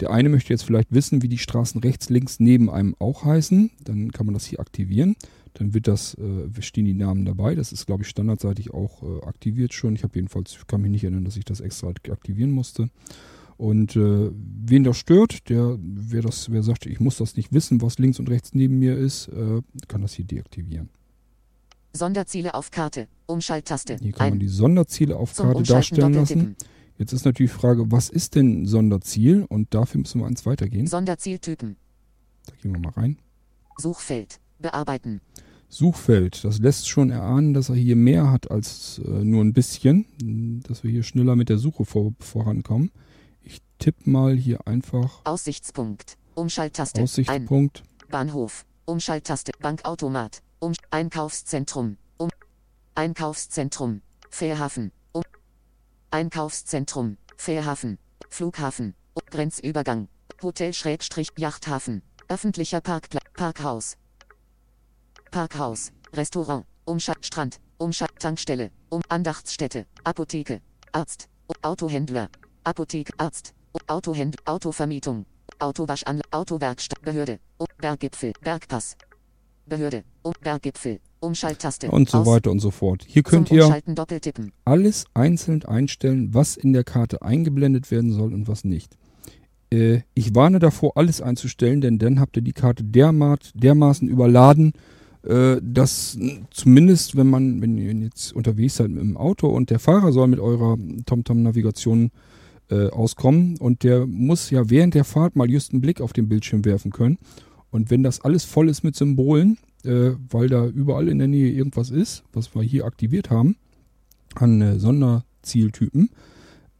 der eine möchte jetzt vielleicht wissen, wie die Straßen rechts, links neben einem auch heißen. Dann kann man das hier aktivieren. Dann wird das, äh, stehen die Namen dabei. Das ist, glaube ich, standardseitig auch äh, aktiviert schon. Ich habe jedenfalls, kann mich nicht erinnern, dass ich das extra aktivieren musste. Und äh, wen das stört, der, wer das, wer sagt, ich muss das nicht wissen, was links und rechts neben mir ist, äh, kann das hier deaktivieren. Sonderziele auf Karte. Umschalttaste. Hier kann man die Sonderziele auf Karte darstellen lassen. Jetzt ist natürlich die Frage, was ist denn Sonderziel? Und dafür müssen wir eins weitergehen. Sonderzieltypen. Da gehen wir mal rein. Suchfeld. Bearbeiten. Suchfeld, das lässt schon erahnen, dass er hier mehr hat als äh, nur ein bisschen, dass wir hier schneller mit der Suche vor, vorankommen. Ich tippe mal hier einfach Aussichtspunkt. Umschalttaste. Aussichtspunkt. Ein. Bahnhof. Umschalttaste. Bankautomat. Um Einkaufszentrum. Um Einkaufszentrum. Fährhafen. Um Einkaufszentrum. Fährhafen. Flughafen. Grenzübergang. Hotel Schrägstrich Yachthafen. Öffentlicher Parkplatz. Parkhaus. Parkhaus. Restaurant. Umschalt Strand. Um Andachtsstätte. Apotheke. Arzt. Autohändler. Apotheke. Arzt. Autohändler. Autovermietung. Autowaschanlage. Autowerkstatt. Behörde. Berggipfel. Bergpass. Behörde. Berggipfel. Umschalttaste. und so Aus- weiter und so fort. Hier Zum könnt ihr alles einzeln einstellen, was in der Karte eingeblendet werden soll und was nicht. Äh, ich warne davor, alles einzustellen, denn dann habt ihr die Karte derma dermaßen überladen, äh, dass zumindest, wenn man, wenn ihr jetzt unterwegs seid mit dem Auto und der Fahrer soll mit eurer TomTom-Navigation äh, auskommen und der muss ja während der Fahrt mal just einen Blick auf den Bildschirm werfen können. Und wenn das alles voll ist mit Symbolen, äh, weil da überall in der Nähe irgendwas ist, was wir hier aktiviert haben, an äh, Sonderzieltypen,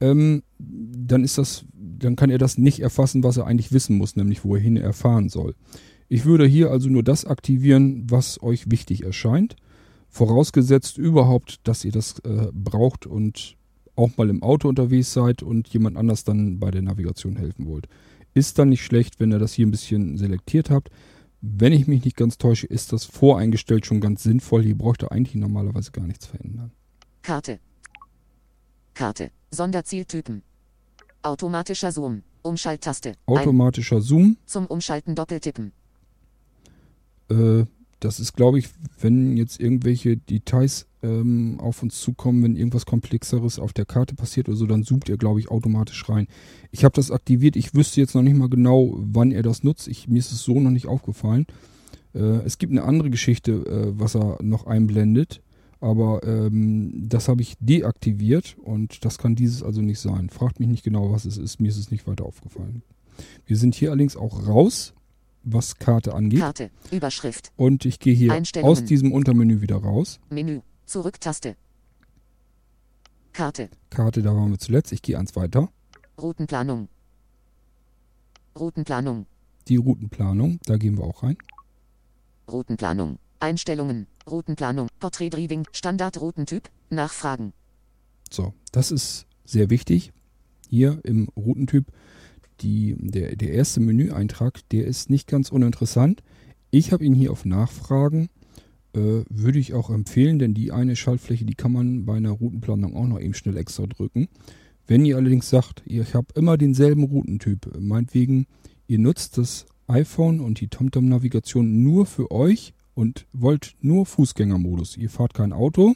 ähm, dann ist das, dann kann er das nicht erfassen, was er eigentlich wissen muss, nämlich wohin er fahren soll. Ich würde hier also nur das aktivieren, was euch wichtig erscheint, vorausgesetzt überhaupt, dass ihr das äh, braucht und auch mal im Auto unterwegs seid und jemand anders dann bei der Navigation helfen wollt. Ist dann nicht schlecht, wenn ihr das hier ein bisschen selektiert habt. Wenn ich mich nicht ganz täusche, ist das voreingestellt schon ganz sinnvoll. Hier bräuchte eigentlich normalerweise gar nichts verändern. Karte. Karte. Sonderzieltypen. Automatischer Zoom. Umschalttaste. Ein. Automatischer Zoom, Zum Umschalten doppeltippen. äh, das ist, glaube ich, wenn jetzt irgendwelche Details ähm, auf uns zukommen, wenn irgendwas Komplexeres auf der Karte passiert oder so, dann zoomt ihr, glaube ich, automatisch rein. Ich habe das aktiviert, ich wüsste jetzt noch nicht mal genau, wann er das nutzt. Ich, mir ist es so noch nicht aufgefallen. Äh, es gibt eine andere Geschichte, äh, was er noch einblendet, aber ähm, das habe ich deaktiviert und das kann dieses also nicht sein. Fragt mich nicht genau, was es ist, mir ist es nicht weiter aufgefallen. Wir sind hier allerdings auch raus, was Karte angeht. Karte. Überschrift. Und ich gehe hier aus diesem Untermenü wieder raus. Menü. Zurücktaste. Karte. Karte, da waren wir zuletzt. Ich gehe eins weiter. Routenplanung. Routenplanung. Die Routenplanung, da gehen wir auch rein. Routenplanung. Einstellungen. Routenplanung. Portrait Driving. Standardroutentyp. Nachfragen. So, das ist sehr wichtig. Hier im Routentyp, die, der, der erste Menüeintrag, der ist nicht ganz uninteressant. Ich habe ihn hier auf Nachfragen. Äh, würde ich auch empfehlen, denn die eine Schaltfläche, die kann man bei einer Routenplanung auch noch eben schnell extra drücken. Wenn ihr allerdings sagt, ich habe immer denselben Routentyp, meinetwegen, ihr nutzt das iPhone und die TomTom-Navigation nur für euch und wollt nur Fußgängermodus. Ihr fahrt kein Auto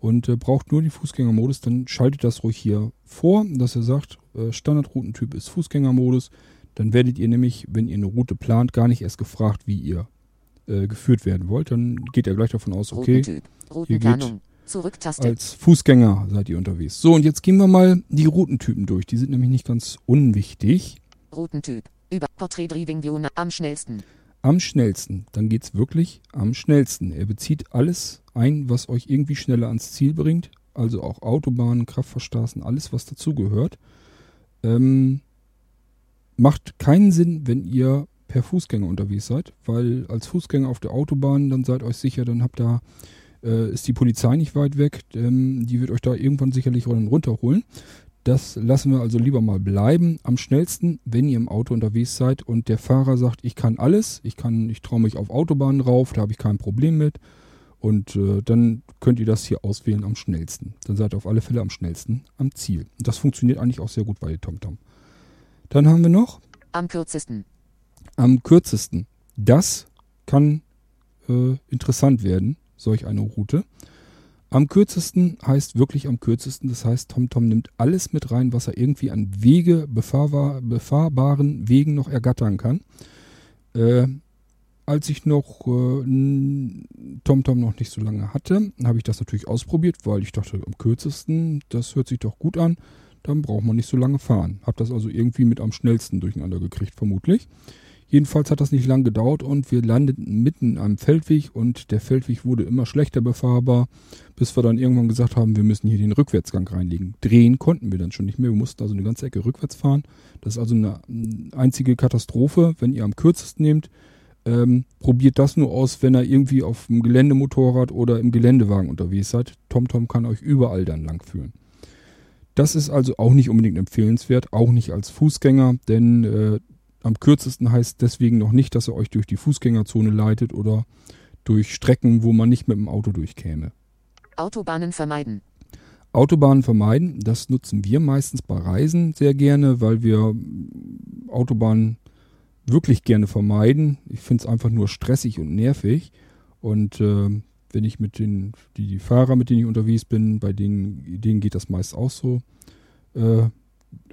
und äh, braucht nur den Fußgängermodus, dann schaltet das ruhig hier vor, dass ihr sagt, äh, Standardroutentyp ist Fußgängermodus. Dann werdet ihr nämlich, wenn ihr eine Route plant, gar nicht erst gefragt, wie ihr äh, geführt werden wollt. Dann geht ihr gleich davon aus, okay, Routentyp. geht Routenplanung. Zurücktaste. als Fußgänger seid ihr unterwegs. So, und jetzt gehen wir mal die Routentypen durch. Die sind nämlich nicht ganz unwichtig. Routentyp. Über Portrait Driving View. Am schnellsten. Am schnellsten. Dann geht's wirklich am schnellsten. Er bezieht alles ein, was euch irgendwie schneller ans Ziel bringt. Also auch Autobahnen, Kraftfahrstraßen, alles, was dazugehört. Ähm, macht keinen Sinn, wenn ihr per Fußgänger unterwegs seid, weil als Fußgänger auf der Autobahn, dann seid euch sicher, dann habt da, äh, ist die Polizei nicht weit weg. Ähm, die wird euch da irgendwann sicherlich runterholen. Das lassen wir also lieber mal bleiben. Am schnellsten, wenn ihr im Auto unterwegs seid und der Fahrer sagt, ich kann alles, ich kann, ich traue mich auf Autobahnen rauf, da habe ich kein Problem mit. Und äh, dann könnt ihr das hier auswählen am schnellsten. Dann seid ihr auf alle Fälle am schnellsten am Ziel. Und das funktioniert eigentlich auch sehr gut bei TomTom. Dann haben wir noch Am kürzesten. am kürzesten. Das kann äh, interessant werden, solch eine Route. Am kürzesten heißt wirklich am kürzesten. Das heißt, TomTom nimmt alles mit rein, was er irgendwie an Wege, befahrbar, befahrbaren Wegen noch ergattern kann. Äh, als ich noch äh, TomTom noch nicht so lange hatte, habe ich das natürlich ausprobiert, weil ich dachte, am kürzesten, das hört sich doch gut an. Dann braucht man nicht so lange fahren. Habe das also irgendwie mit am schnellsten durcheinander gekriegt, vermutlich. Jedenfalls hat das nicht lang gedauert und wir landeten mitten am Feldweg und der Feldweg wurde immer schlechter befahrbar, bis wir dann irgendwann gesagt haben, wir müssen hier den Rückwärtsgang reinlegen. Drehen konnten wir dann schon nicht mehr, wir mussten also eine ganze Ecke rückwärts fahren. Das ist also eine einzige Katastrophe, wenn ihr am kürzesten nehmt. Ähm, probiert das nur aus, wenn ihr irgendwie auf dem Geländemotorrad oder im Geländewagen unterwegs seid. TomTom kann euch überall dann lang führen. Das ist also auch nicht unbedingt empfehlenswert, auch nicht als Fußgänger, denn äh, am kürzesten heißt deswegen noch nicht, dass er euch durch die Fußgängerzone leitet oder durch Strecken, wo man nicht mit dem Auto durchkäme. Autobahnen vermeiden. Autobahnen vermeiden, das nutzen wir meistens bei Reisen sehr gerne, weil wir Autobahnen wirklich gerne vermeiden. Ich finde es einfach nur stressig und nervig. Und äh, wenn ich mit den die, Fahrer, mit denen ich unterwegs bin, bei denen, denen geht das meist auch so. Äh,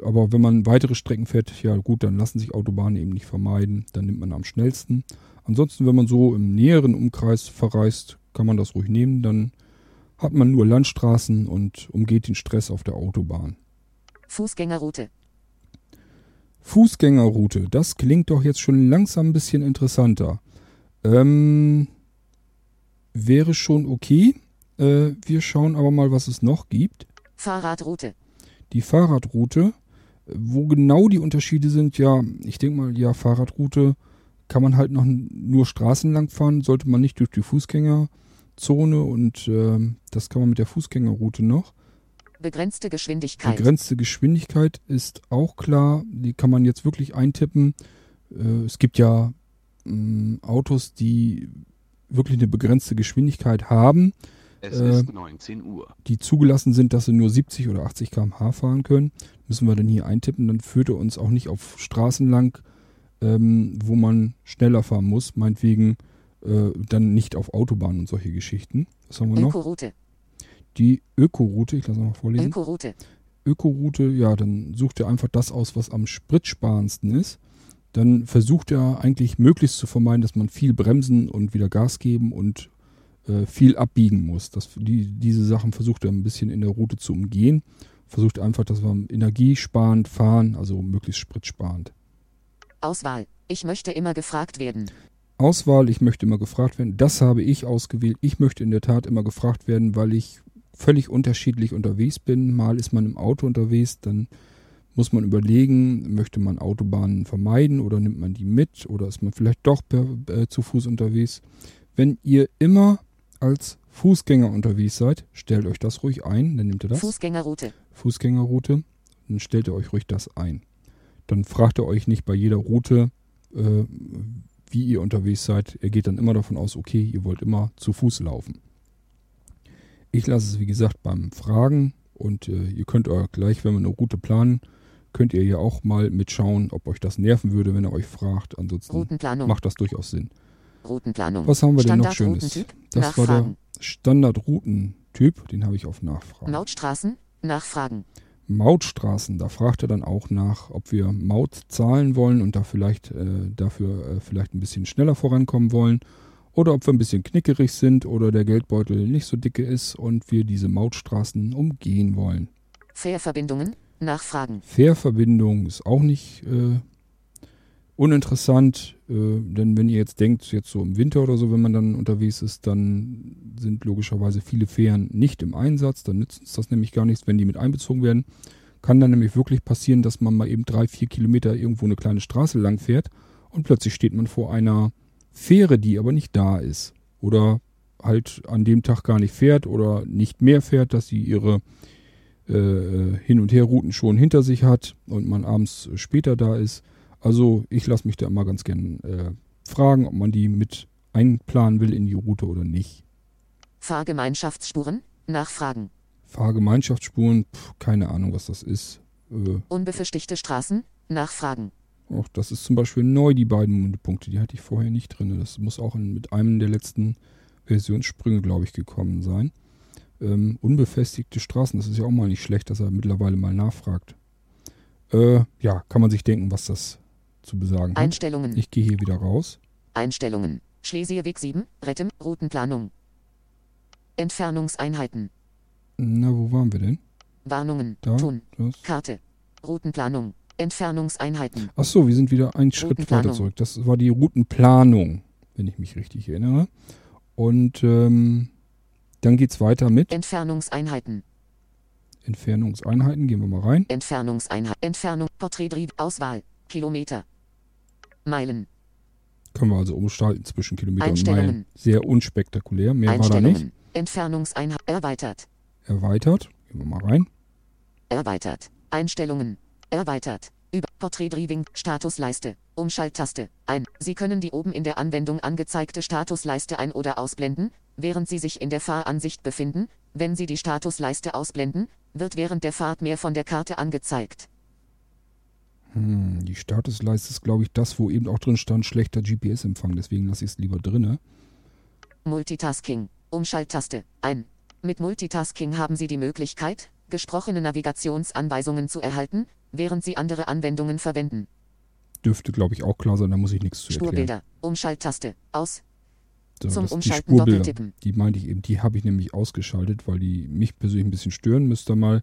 aber wenn man weitere Strecken fährt, ja gut, dann lassen sich Autobahnen eben nicht vermeiden. Dann nimmt man am schnellsten. Ansonsten, wenn man so im näheren Umkreis verreist, kann man das ruhig nehmen. Dann hat man nur Landstraßen und umgeht den Stress auf der Autobahn. Fußgängerroute. Fußgängerroute, das klingt doch jetzt schon langsam ein bisschen interessanter. Ähm, wäre schon okay. Äh, wir schauen aber mal, was es noch gibt. Fahrradroute die Fahrradroute. Wo genau die Unterschiede sind, ja, ich denke mal, ja, Fahrradroute kann man halt noch nur Straßen lang fahren, sollte man nicht durch die Fußgängerzone und äh, das kann man mit der Fußgängerroute noch. Begrenzte Geschwindigkeit. Begrenzte Geschwindigkeit ist auch klar, die kann man jetzt wirklich eintippen. Äh, es gibt ja äh, Autos, die wirklich eine begrenzte Geschwindigkeit haben. Es äh, ist 19 Uhr. Die zugelassen sind, dass sie nur 70 oder 80 km/h fahren können. Müssen wir dann hier eintippen. Dann führt er uns auch nicht auf Straßen lang, ähm, wo man schneller fahren muss. Meinetwegen äh, dann nicht auf Autobahnen und solche Geschichten. Was haben wir noch? Ökoroute. Die Ökoroute, ich lasse mal vorlesen. Ökoroute. Ökoroute, ja, dann sucht er einfach das aus, was am spritsparendsten ist. Dann versucht er eigentlich möglichst zu vermeiden, dass man viel bremsen und wieder Gas geben und äh, viel abbiegen muss. Das, die, diese Sachen versucht er ein bisschen in der Route zu umgehen. Versucht einfach, dass wir energiesparend fahren, also möglichst spritsparend. Auswahl. Ich möchte immer gefragt werden. Auswahl, ich möchte immer gefragt werden. Das habe ich ausgewählt. Ich möchte in der Tat immer gefragt werden, weil ich völlig unterschiedlich unterwegs bin. Mal ist man im Auto unterwegs, dann muss man überlegen, möchte man Autobahnen vermeiden oder nimmt man die mit oder ist man vielleicht doch per, äh, zu Fuß unterwegs. Wenn ihr immer als Fußgänger unterwegs seid, stellt euch das ruhig ein. Dann nehmt ihr das. Fußgängerroute. Fußgängerroute. Dann stellt ihr euch ruhig das ein. Dann fragt ihr euch nicht bei jeder Route, äh, wie ihr unterwegs seid. Er geht dann immer davon aus, okay, ihr wollt immer zu Fuß laufen. Ich lasse es, wie gesagt, beim Fragen und äh, ihr könnt euch gleich, wenn wir eine Route planen, könnt ihr ja auch mal mitschauen, ob euch das nerven würde, wenn er euch fragt. Ansonsten macht das durchaus Sinn. Routenplanung. Was haben wir denn noch Schönes? Das Nachfragen. war der Standardroutentyp, den habe ich auf Nachfragen. Mautstraßen, Nachfragen. Mautstraßen, da fragt er dann auch nach, ob wir Maut zahlen wollen und da vielleicht, äh, dafür äh, vielleicht ein bisschen schneller vorankommen wollen oder ob wir ein bisschen knickerig sind oder der Geldbeutel nicht so dicke ist und wir diese Mautstraßen umgehen wollen. Fährverbindungen, Nachfragen. Fährverbindung ist auch nicht äh, uninteressant, äh, denn wenn ihr jetzt denkt, jetzt so im Winter oder so, wenn man dann unterwegs ist, dann sind logischerweise viele Fähren nicht im Einsatz, dann nützt uns das nämlich gar nichts, wenn die mit einbezogen werden. Kann dann nämlich wirklich passieren, dass man mal eben drei, vier Kilometer irgendwo eine kleine Straße lang fährt und plötzlich steht man vor einer Fähre, die aber nicht da ist. Oder halt an dem Tag gar nicht fährt oder nicht mehr fährt, dass sie ihre äh, Hin- und Herrouten schon hinter sich hat und man abends später da ist. Also ich lasse mich da immer ganz gern äh, fragen, ob man die mit einplanen will in die Route oder nicht. Fahrgemeinschaftsspuren? Nachfragen. Fahrgemeinschaftsspuren? Pf, keine Ahnung, was das ist. Äh, Unbefestigte Straßen? Nachfragen. Auch das ist zum Beispiel neu, die beiden Punkte. Die hatte ich vorher nicht drin. Das muss auch in, mit einem der letzten Versionssprünge, glaube ich, gekommen sein. Ähm, unbefestigte Straßen, das ist ja auch mal nicht schlecht, dass er mittlerweile mal nachfragt. Äh, ja, kann man sich denken, was das zu besagen hat. Einstellungen. Ich gehe hier wieder raus. Einstellungen. Schlesierweg 7, Rettem, Routenplanung. Entfernungseinheiten. Na, wo waren wir denn? Warnungen. Da, Tun. das. Karte. Routenplanung. Entfernungseinheiten. Ach so, wir sind wieder einen Schritt weiter zurück. Das war die Routenplanung, wenn ich mich richtig erinnere. Und ähm, dann geht's weiter mit Entfernungseinheiten. Entfernungseinheiten. Gehen wir mal rein. Entfernungseinheit. Entfernung. Porträtdrieb. Auswahl. Kilometer. Meilen. Können wir also umschalten zwischen Kilometer und. Meilen. Sehr unspektakulär. Mehr war da nicht. Entfernungseinheit. Erweitert. Erweitert. Gehen wir mal rein. Erweitert. Einstellungen. Erweitert. Über Porträtdriving. Statusleiste. Umschalttaste. Ein. Sie können die oben in der Anwendung angezeigte Statusleiste ein- oder ausblenden, während Sie sich in der Fahransicht befinden. Wenn Sie die Statusleiste ausblenden, wird während der Fahrt mehr von der Karte angezeigt. Hm, die Statusleiste ist, glaube ich, das, wo eben auch drin stand, schlechter GPS-Empfang. Deswegen lasse ich es lieber drinne. Multitasking. Umschalttaste. Ein. Mit Multitasking haben Sie die Möglichkeit, gesprochene Navigationsanweisungen zu erhalten, während Sie andere Anwendungen verwenden. Dürfte, glaube ich, auch klar sein. Da muss ich nichts zu erklären. Spurbilder. Umschalttaste. Aus. So, Zum Umschalten doppeltippen. Die meinte ich eben, die habe ich nämlich ausgeschaltet, weil die mich persönlich ein bisschen stören. Müsste mal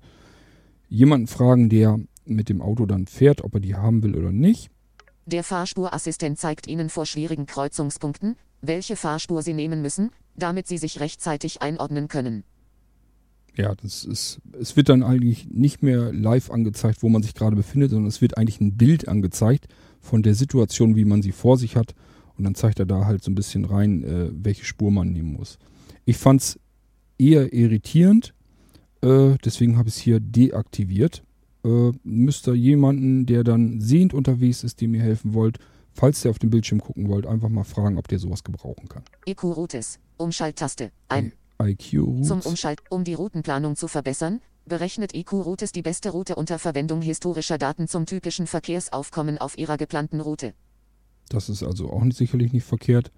jemanden fragen, der mit dem Auto dann fährt, ob er die haben will oder nicht. Der Fahrspurassistent zeigt Ihnen vor schwierigen Kreuzungspunkten, welche Fahrspur Sie nehmen müssen, damit Sie sich rechtzeitig einordnen können. Ja, das ist, es wird dann eigentlich nicht mehr live angezeigt, wo man sich gerade befindet, sondern es wird eigentlich ein Bild angezeigt von der Situation, wie man sie vor sich hat. Und dann zeigt er da halt so ein bisschen rein, äh, welche Spur man nehmen muss. Ich fand's eher irritierend, äh, deswegen habe ich es hier deaktiviert. Äh, müsst ihr jemanden, der dann sehend unterwegs ist, dem ihr helfen wollt, falls ihr auf den Bildschirm gucken wollt, einfach mal fragen, ob der sowas gebrauchen kann. EQ-Routes. Umschalttaste. Ein. IQ Routes. Zum Umschalt, um die Routenplanung zu verbessern, berechnet EQ-Routes die beste Route unter Verwendung historischer Daten zum typischen Verkehrsaufkommen auf ihrer geplanten Route. Das ist also auch nicht, sicherlich nicht verkehrt.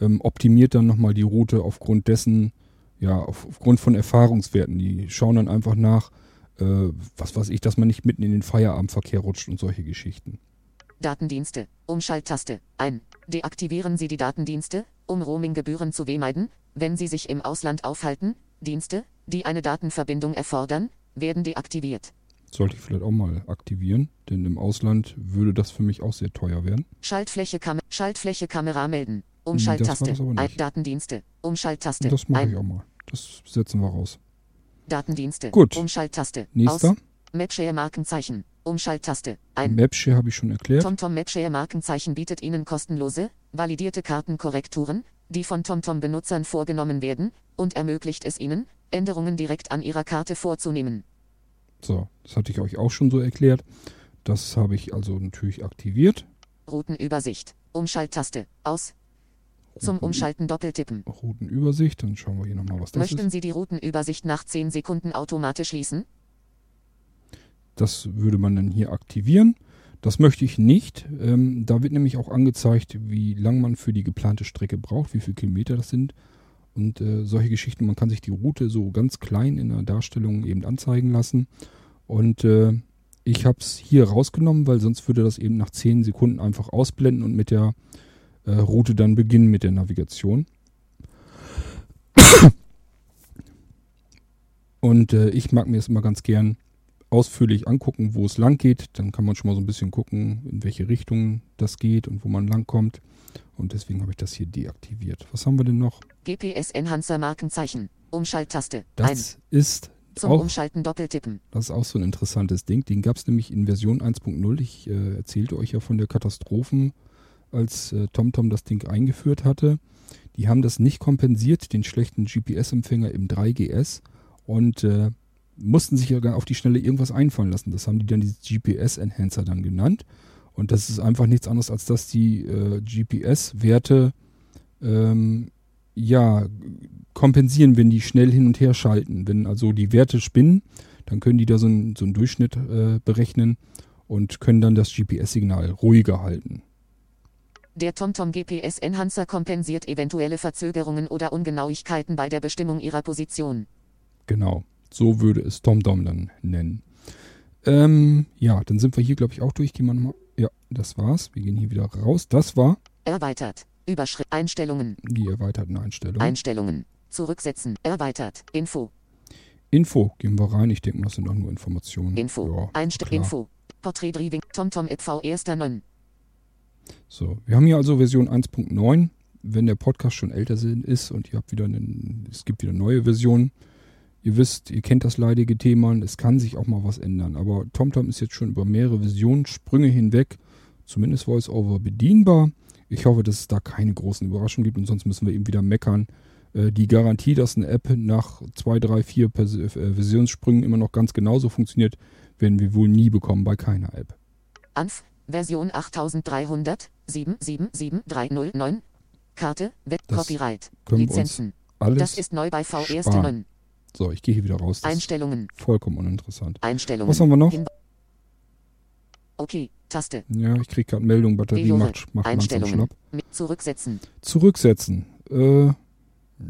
Ähm, optimiert dann nochmal die Route aufgrund dessen, ja, auf, aufgrund von Erfahrungswerten. Die schauen dann einfach nach, äh, was weiß ich, dass man nicht mitten in den Feierabendverkehr rutscht und solche Geschichten. Datendienste. Umschalttaste. Ein. Deaktivieren Sie die Datendienste, um Roaminggebühren zu vermeiden, wenn Sie sich im Ausland aufhalten. Dienste, die eine Datenverbindung erfordern, werden deaktiviert. Sollte ich vielleicht auch mal aktivieren, denn im Ausland würde das für mich auch sehr teuer werden. Schaltfläche, Kam Schaltfläche Kamera melden. Umschalttaste. Ein. Datendienste. Umschalttaste. Das mache ich auch mal. Das setzen wir raus. Datendienste. Gut. Umschalttaste. Nächster. Aus. Mapshare Markenzeichen. Umschalttaste. Ein. Mapshare habe ich schon erklärt. TomTom Mapshare Markenzeichen bietet Ihnen kostenlose, validierte Kartenkorrekturen, die von TomTom Benutzern vorgenommen werden, und ermöglicht es Ihnen, Änderungen direkt an Ihrer Karte vorzunehmen. So, das hatte ich euch auch schon so erklärt. Das habe ich also natürlich aktiviert. Routenübersicht. Umschalttaste. Aus. Zum Umschalten doppeltippen. Routenübersicht, dann schauen wir hier nochmal, was das Möchten ist. Sie die Routenübersicht nach 10 Sekunden automatisch schließen? Das würde man dann hier aktivieren. Das möchte ich nicht. Ähm, da wird nämlich auch angezeigt, wie lang man für die geplante Strecke braucht, wie viele Kilometer das sind. Und äh, solche Geschichten, man kann sich die Route so ganz klein in der Darstellung eben anzeigen lassen. Und äh, ich habe es hier rausgenommen, weil sonst würde das eben nach 10 Sekunden einfach ausblenden und mit der äh, Route dann beginnen mit der Navigation. Und äh, ich mag mir es immer ganz gern ausführlich angucken, wo es lang geht. Dann kann man schon mal so ein bisschen gucken, in welche Richtung das geht und wo man lang kommt. Und deswegen habe ich das hier deaktiviert. Was haben wir denn noch? GPS Enhancer Markenzeichen. Umschalttaste. Das ist Zum auch, Umschalten doppeltippen. das ist auch so ein interessantes Ding. Den gab es nämlich in Version 1.0. Ich äh, erzählte euch ja von der Katastrophen, als äh, TomTom das Ding eingeführt hatte. Die haben das nicht kompensiert, den schlechten GPS-Empfänger im 3GS und äh, mussten sich ja auf die Schnelle irgendwas einfallen lassen. Das haben die dann diese GPS-Enhancer dann genannt. Und das ist einfach nichts anderes, als dass die äh, GPS-Werte ähm, ja kompensieren, wenn die schnell hin und her schalten. Wenn also die Werte spinnen, dann können die da so, ein, so einen Durchschnitt äh, berechnen und können dann das GPS-Signal ruhiger halten. Der TomTom GPS Enhancer kompensiert eventuelle Verzögerungen oder Ungenauigkeiten bei der Bestimmung Ihrer Position. Genau. So würde es TomTom dann nennen. Ähm, ja, dann sind wir hier, glaube ich, auch durch. Gehen wir nochmal. Ja, das war's. Wir gehen hier wieder raus. Das war Erweitert. Überschrift. Einstellungen. die erweiterten Einstellungen. Einstellungen. Zurücksetzen. Erweitert. Info. Info. Gehen wir rein. Ich denke mal, das sind auch nur Informationen. Info. Ja. Info. Porträt Driving. TomTom EV 1.9. So, wir haben hier also Version 1.9. Wenn der Podcast schon älter sind, ist und ihr habt wieder einen, es gibt wieder neue Versionen. Ihr wisst, ihr kennt das leidige Thema, es kann sich auch mal was ändern. Aber TomTom ist jetzt schon über mehrere Versionssprünge hinweg, zumindest VoiceOver bedienbar. Ich hoffe, dass es da keine großen Überraschungen gibt und sonst müssen wir eben wieder meckern. Äh, Die Garantie, dass eine App nach zwei, drei, vier Pers äh, Versionssprüngen immer noch ganz genauso funktioniert, werden wir wohl nie bekommen bei keiner App. Anf. Version 8300. 777309. Karte. Web. Das Copyright. Lizenzen. alles Das ist neu bei V sparen. 1.9. So, ich gehe hier wieder raus. Das Einstellungen. vollkommen uninteressant. Einstellungen. Was haben wir noch? Okay. Taste. Ja, ich kriege gerade Meldung, Batterie macht, macht Einstellungen. schlapp. Zurücksetzen. Zurücksetzen. Äh,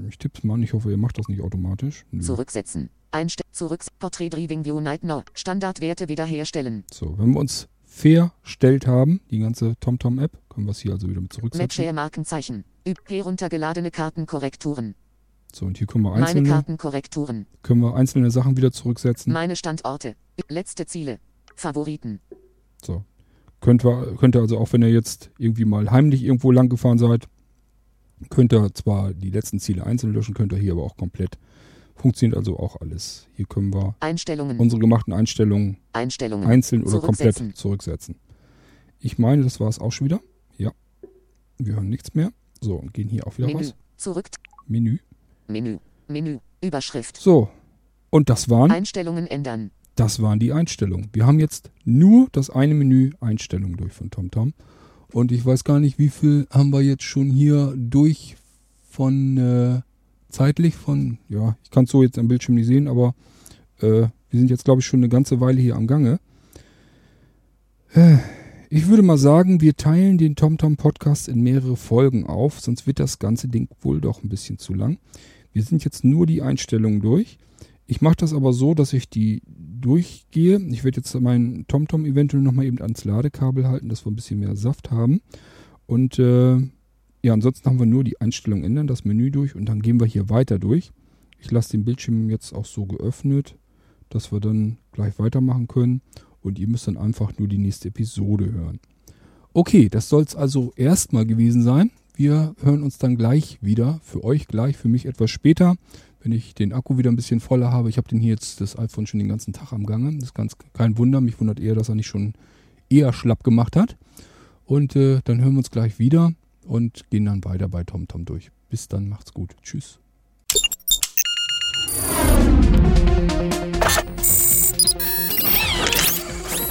ich tipp's mal an, ich hoffe, ihr macht das nicht automatisch. Nö. Zurücksetzen. Einste Zurück. Portrait Driving View Night. Standardwerte wiederherstellen. So, wenn wir uns verstellt haben, die ganze TomTom-App, können wir es hier also wieder mit zurücksetzen. Mapshare Markenzeichen. Üb heruntergeladene Kartenkorrekturen. So, und hier können wir Meine einzelne, Kartenkorrekturen. können wir einzelne Sachen wieder zurücksetzen. Meine Standorte. Letzte Ziele. Favoriten. So. Könnt, wir, könnt ihr also auch, wenn ihr jetzt irgendwie mal heimlich irgendwo lang gefahren seid, könnt ihr zwar die letzten Ziele einzeln löschen, könnt ihr hier aber auch komplett. Funktioniert also auch alles. Hier können wir Einstellungen. unsere gemachten Einstellungen Einstellungen. einzeln oder Zurücksetzen. komplett zurücksetzen. Ich meine, das war es auch schon wieder. Ja. Wir hören nichts mehr. So, und gehen hier auch wieder Menü. raus. Zurück. Menü. Menü. Menü. Überschrift. So. Und das waren, Einstellungen ändern. das waren die Einstellungen. Wir haben jetzt nur das eine Menü Einstellungen durch von TomTom. Und ich weiß gar nicht, wie viel haben wir jetzt schon hier durch von äh, zeitlich von, ja, ich kann es so jetzt am Bildschirm nicht sehen, aber äh, wir sind jetzt, glaube ich, schon eine ganze Weile hier am Gange. Ich würde mal sagen, wir teilen den TomTom Podcast in mehrere Folgen auf, sonst wird das ganze Ding wohl doch ein bisschen zu lang. Wir sind jetzt nur die Einstellungen durch. Ich mache das aber so, dass ich die durchgehe. Ich werde jetzt meinen TomTom eventuell nochmal eben ans Ladekabel halten, dass wir ein bisschen mehr Saft haben. Und äh, ja, ansonsten haben wir nur die Einstellung ändern, das Menü durch und dann gehen wir hier weiter durch. Ich lasse den Bildschirm jetzt auch so geöffnet, dass wir dann gleich weitermachen können. Und ihr müsst dann einfach nur die nächste Episode hören. Okay, das soll es also erstmal gewesen sein. Wir hören uns dann gleich wieder. Für euch gleich, für mich etwas später, wenn ich den Akku wieder ein bisschen voller habe. Ich habe den hier jetzt das iPhone schon den ganzen Tag am Gange. Das ist ganz kein Wunder. Mich wundert eher, dass er nicht schon eher schlapp gemacht hat. Und äh, dann hören wir uns gleich wieder und gehen dann weiter bei TomTom durch. Bis dann, macht's gut. Tschüss.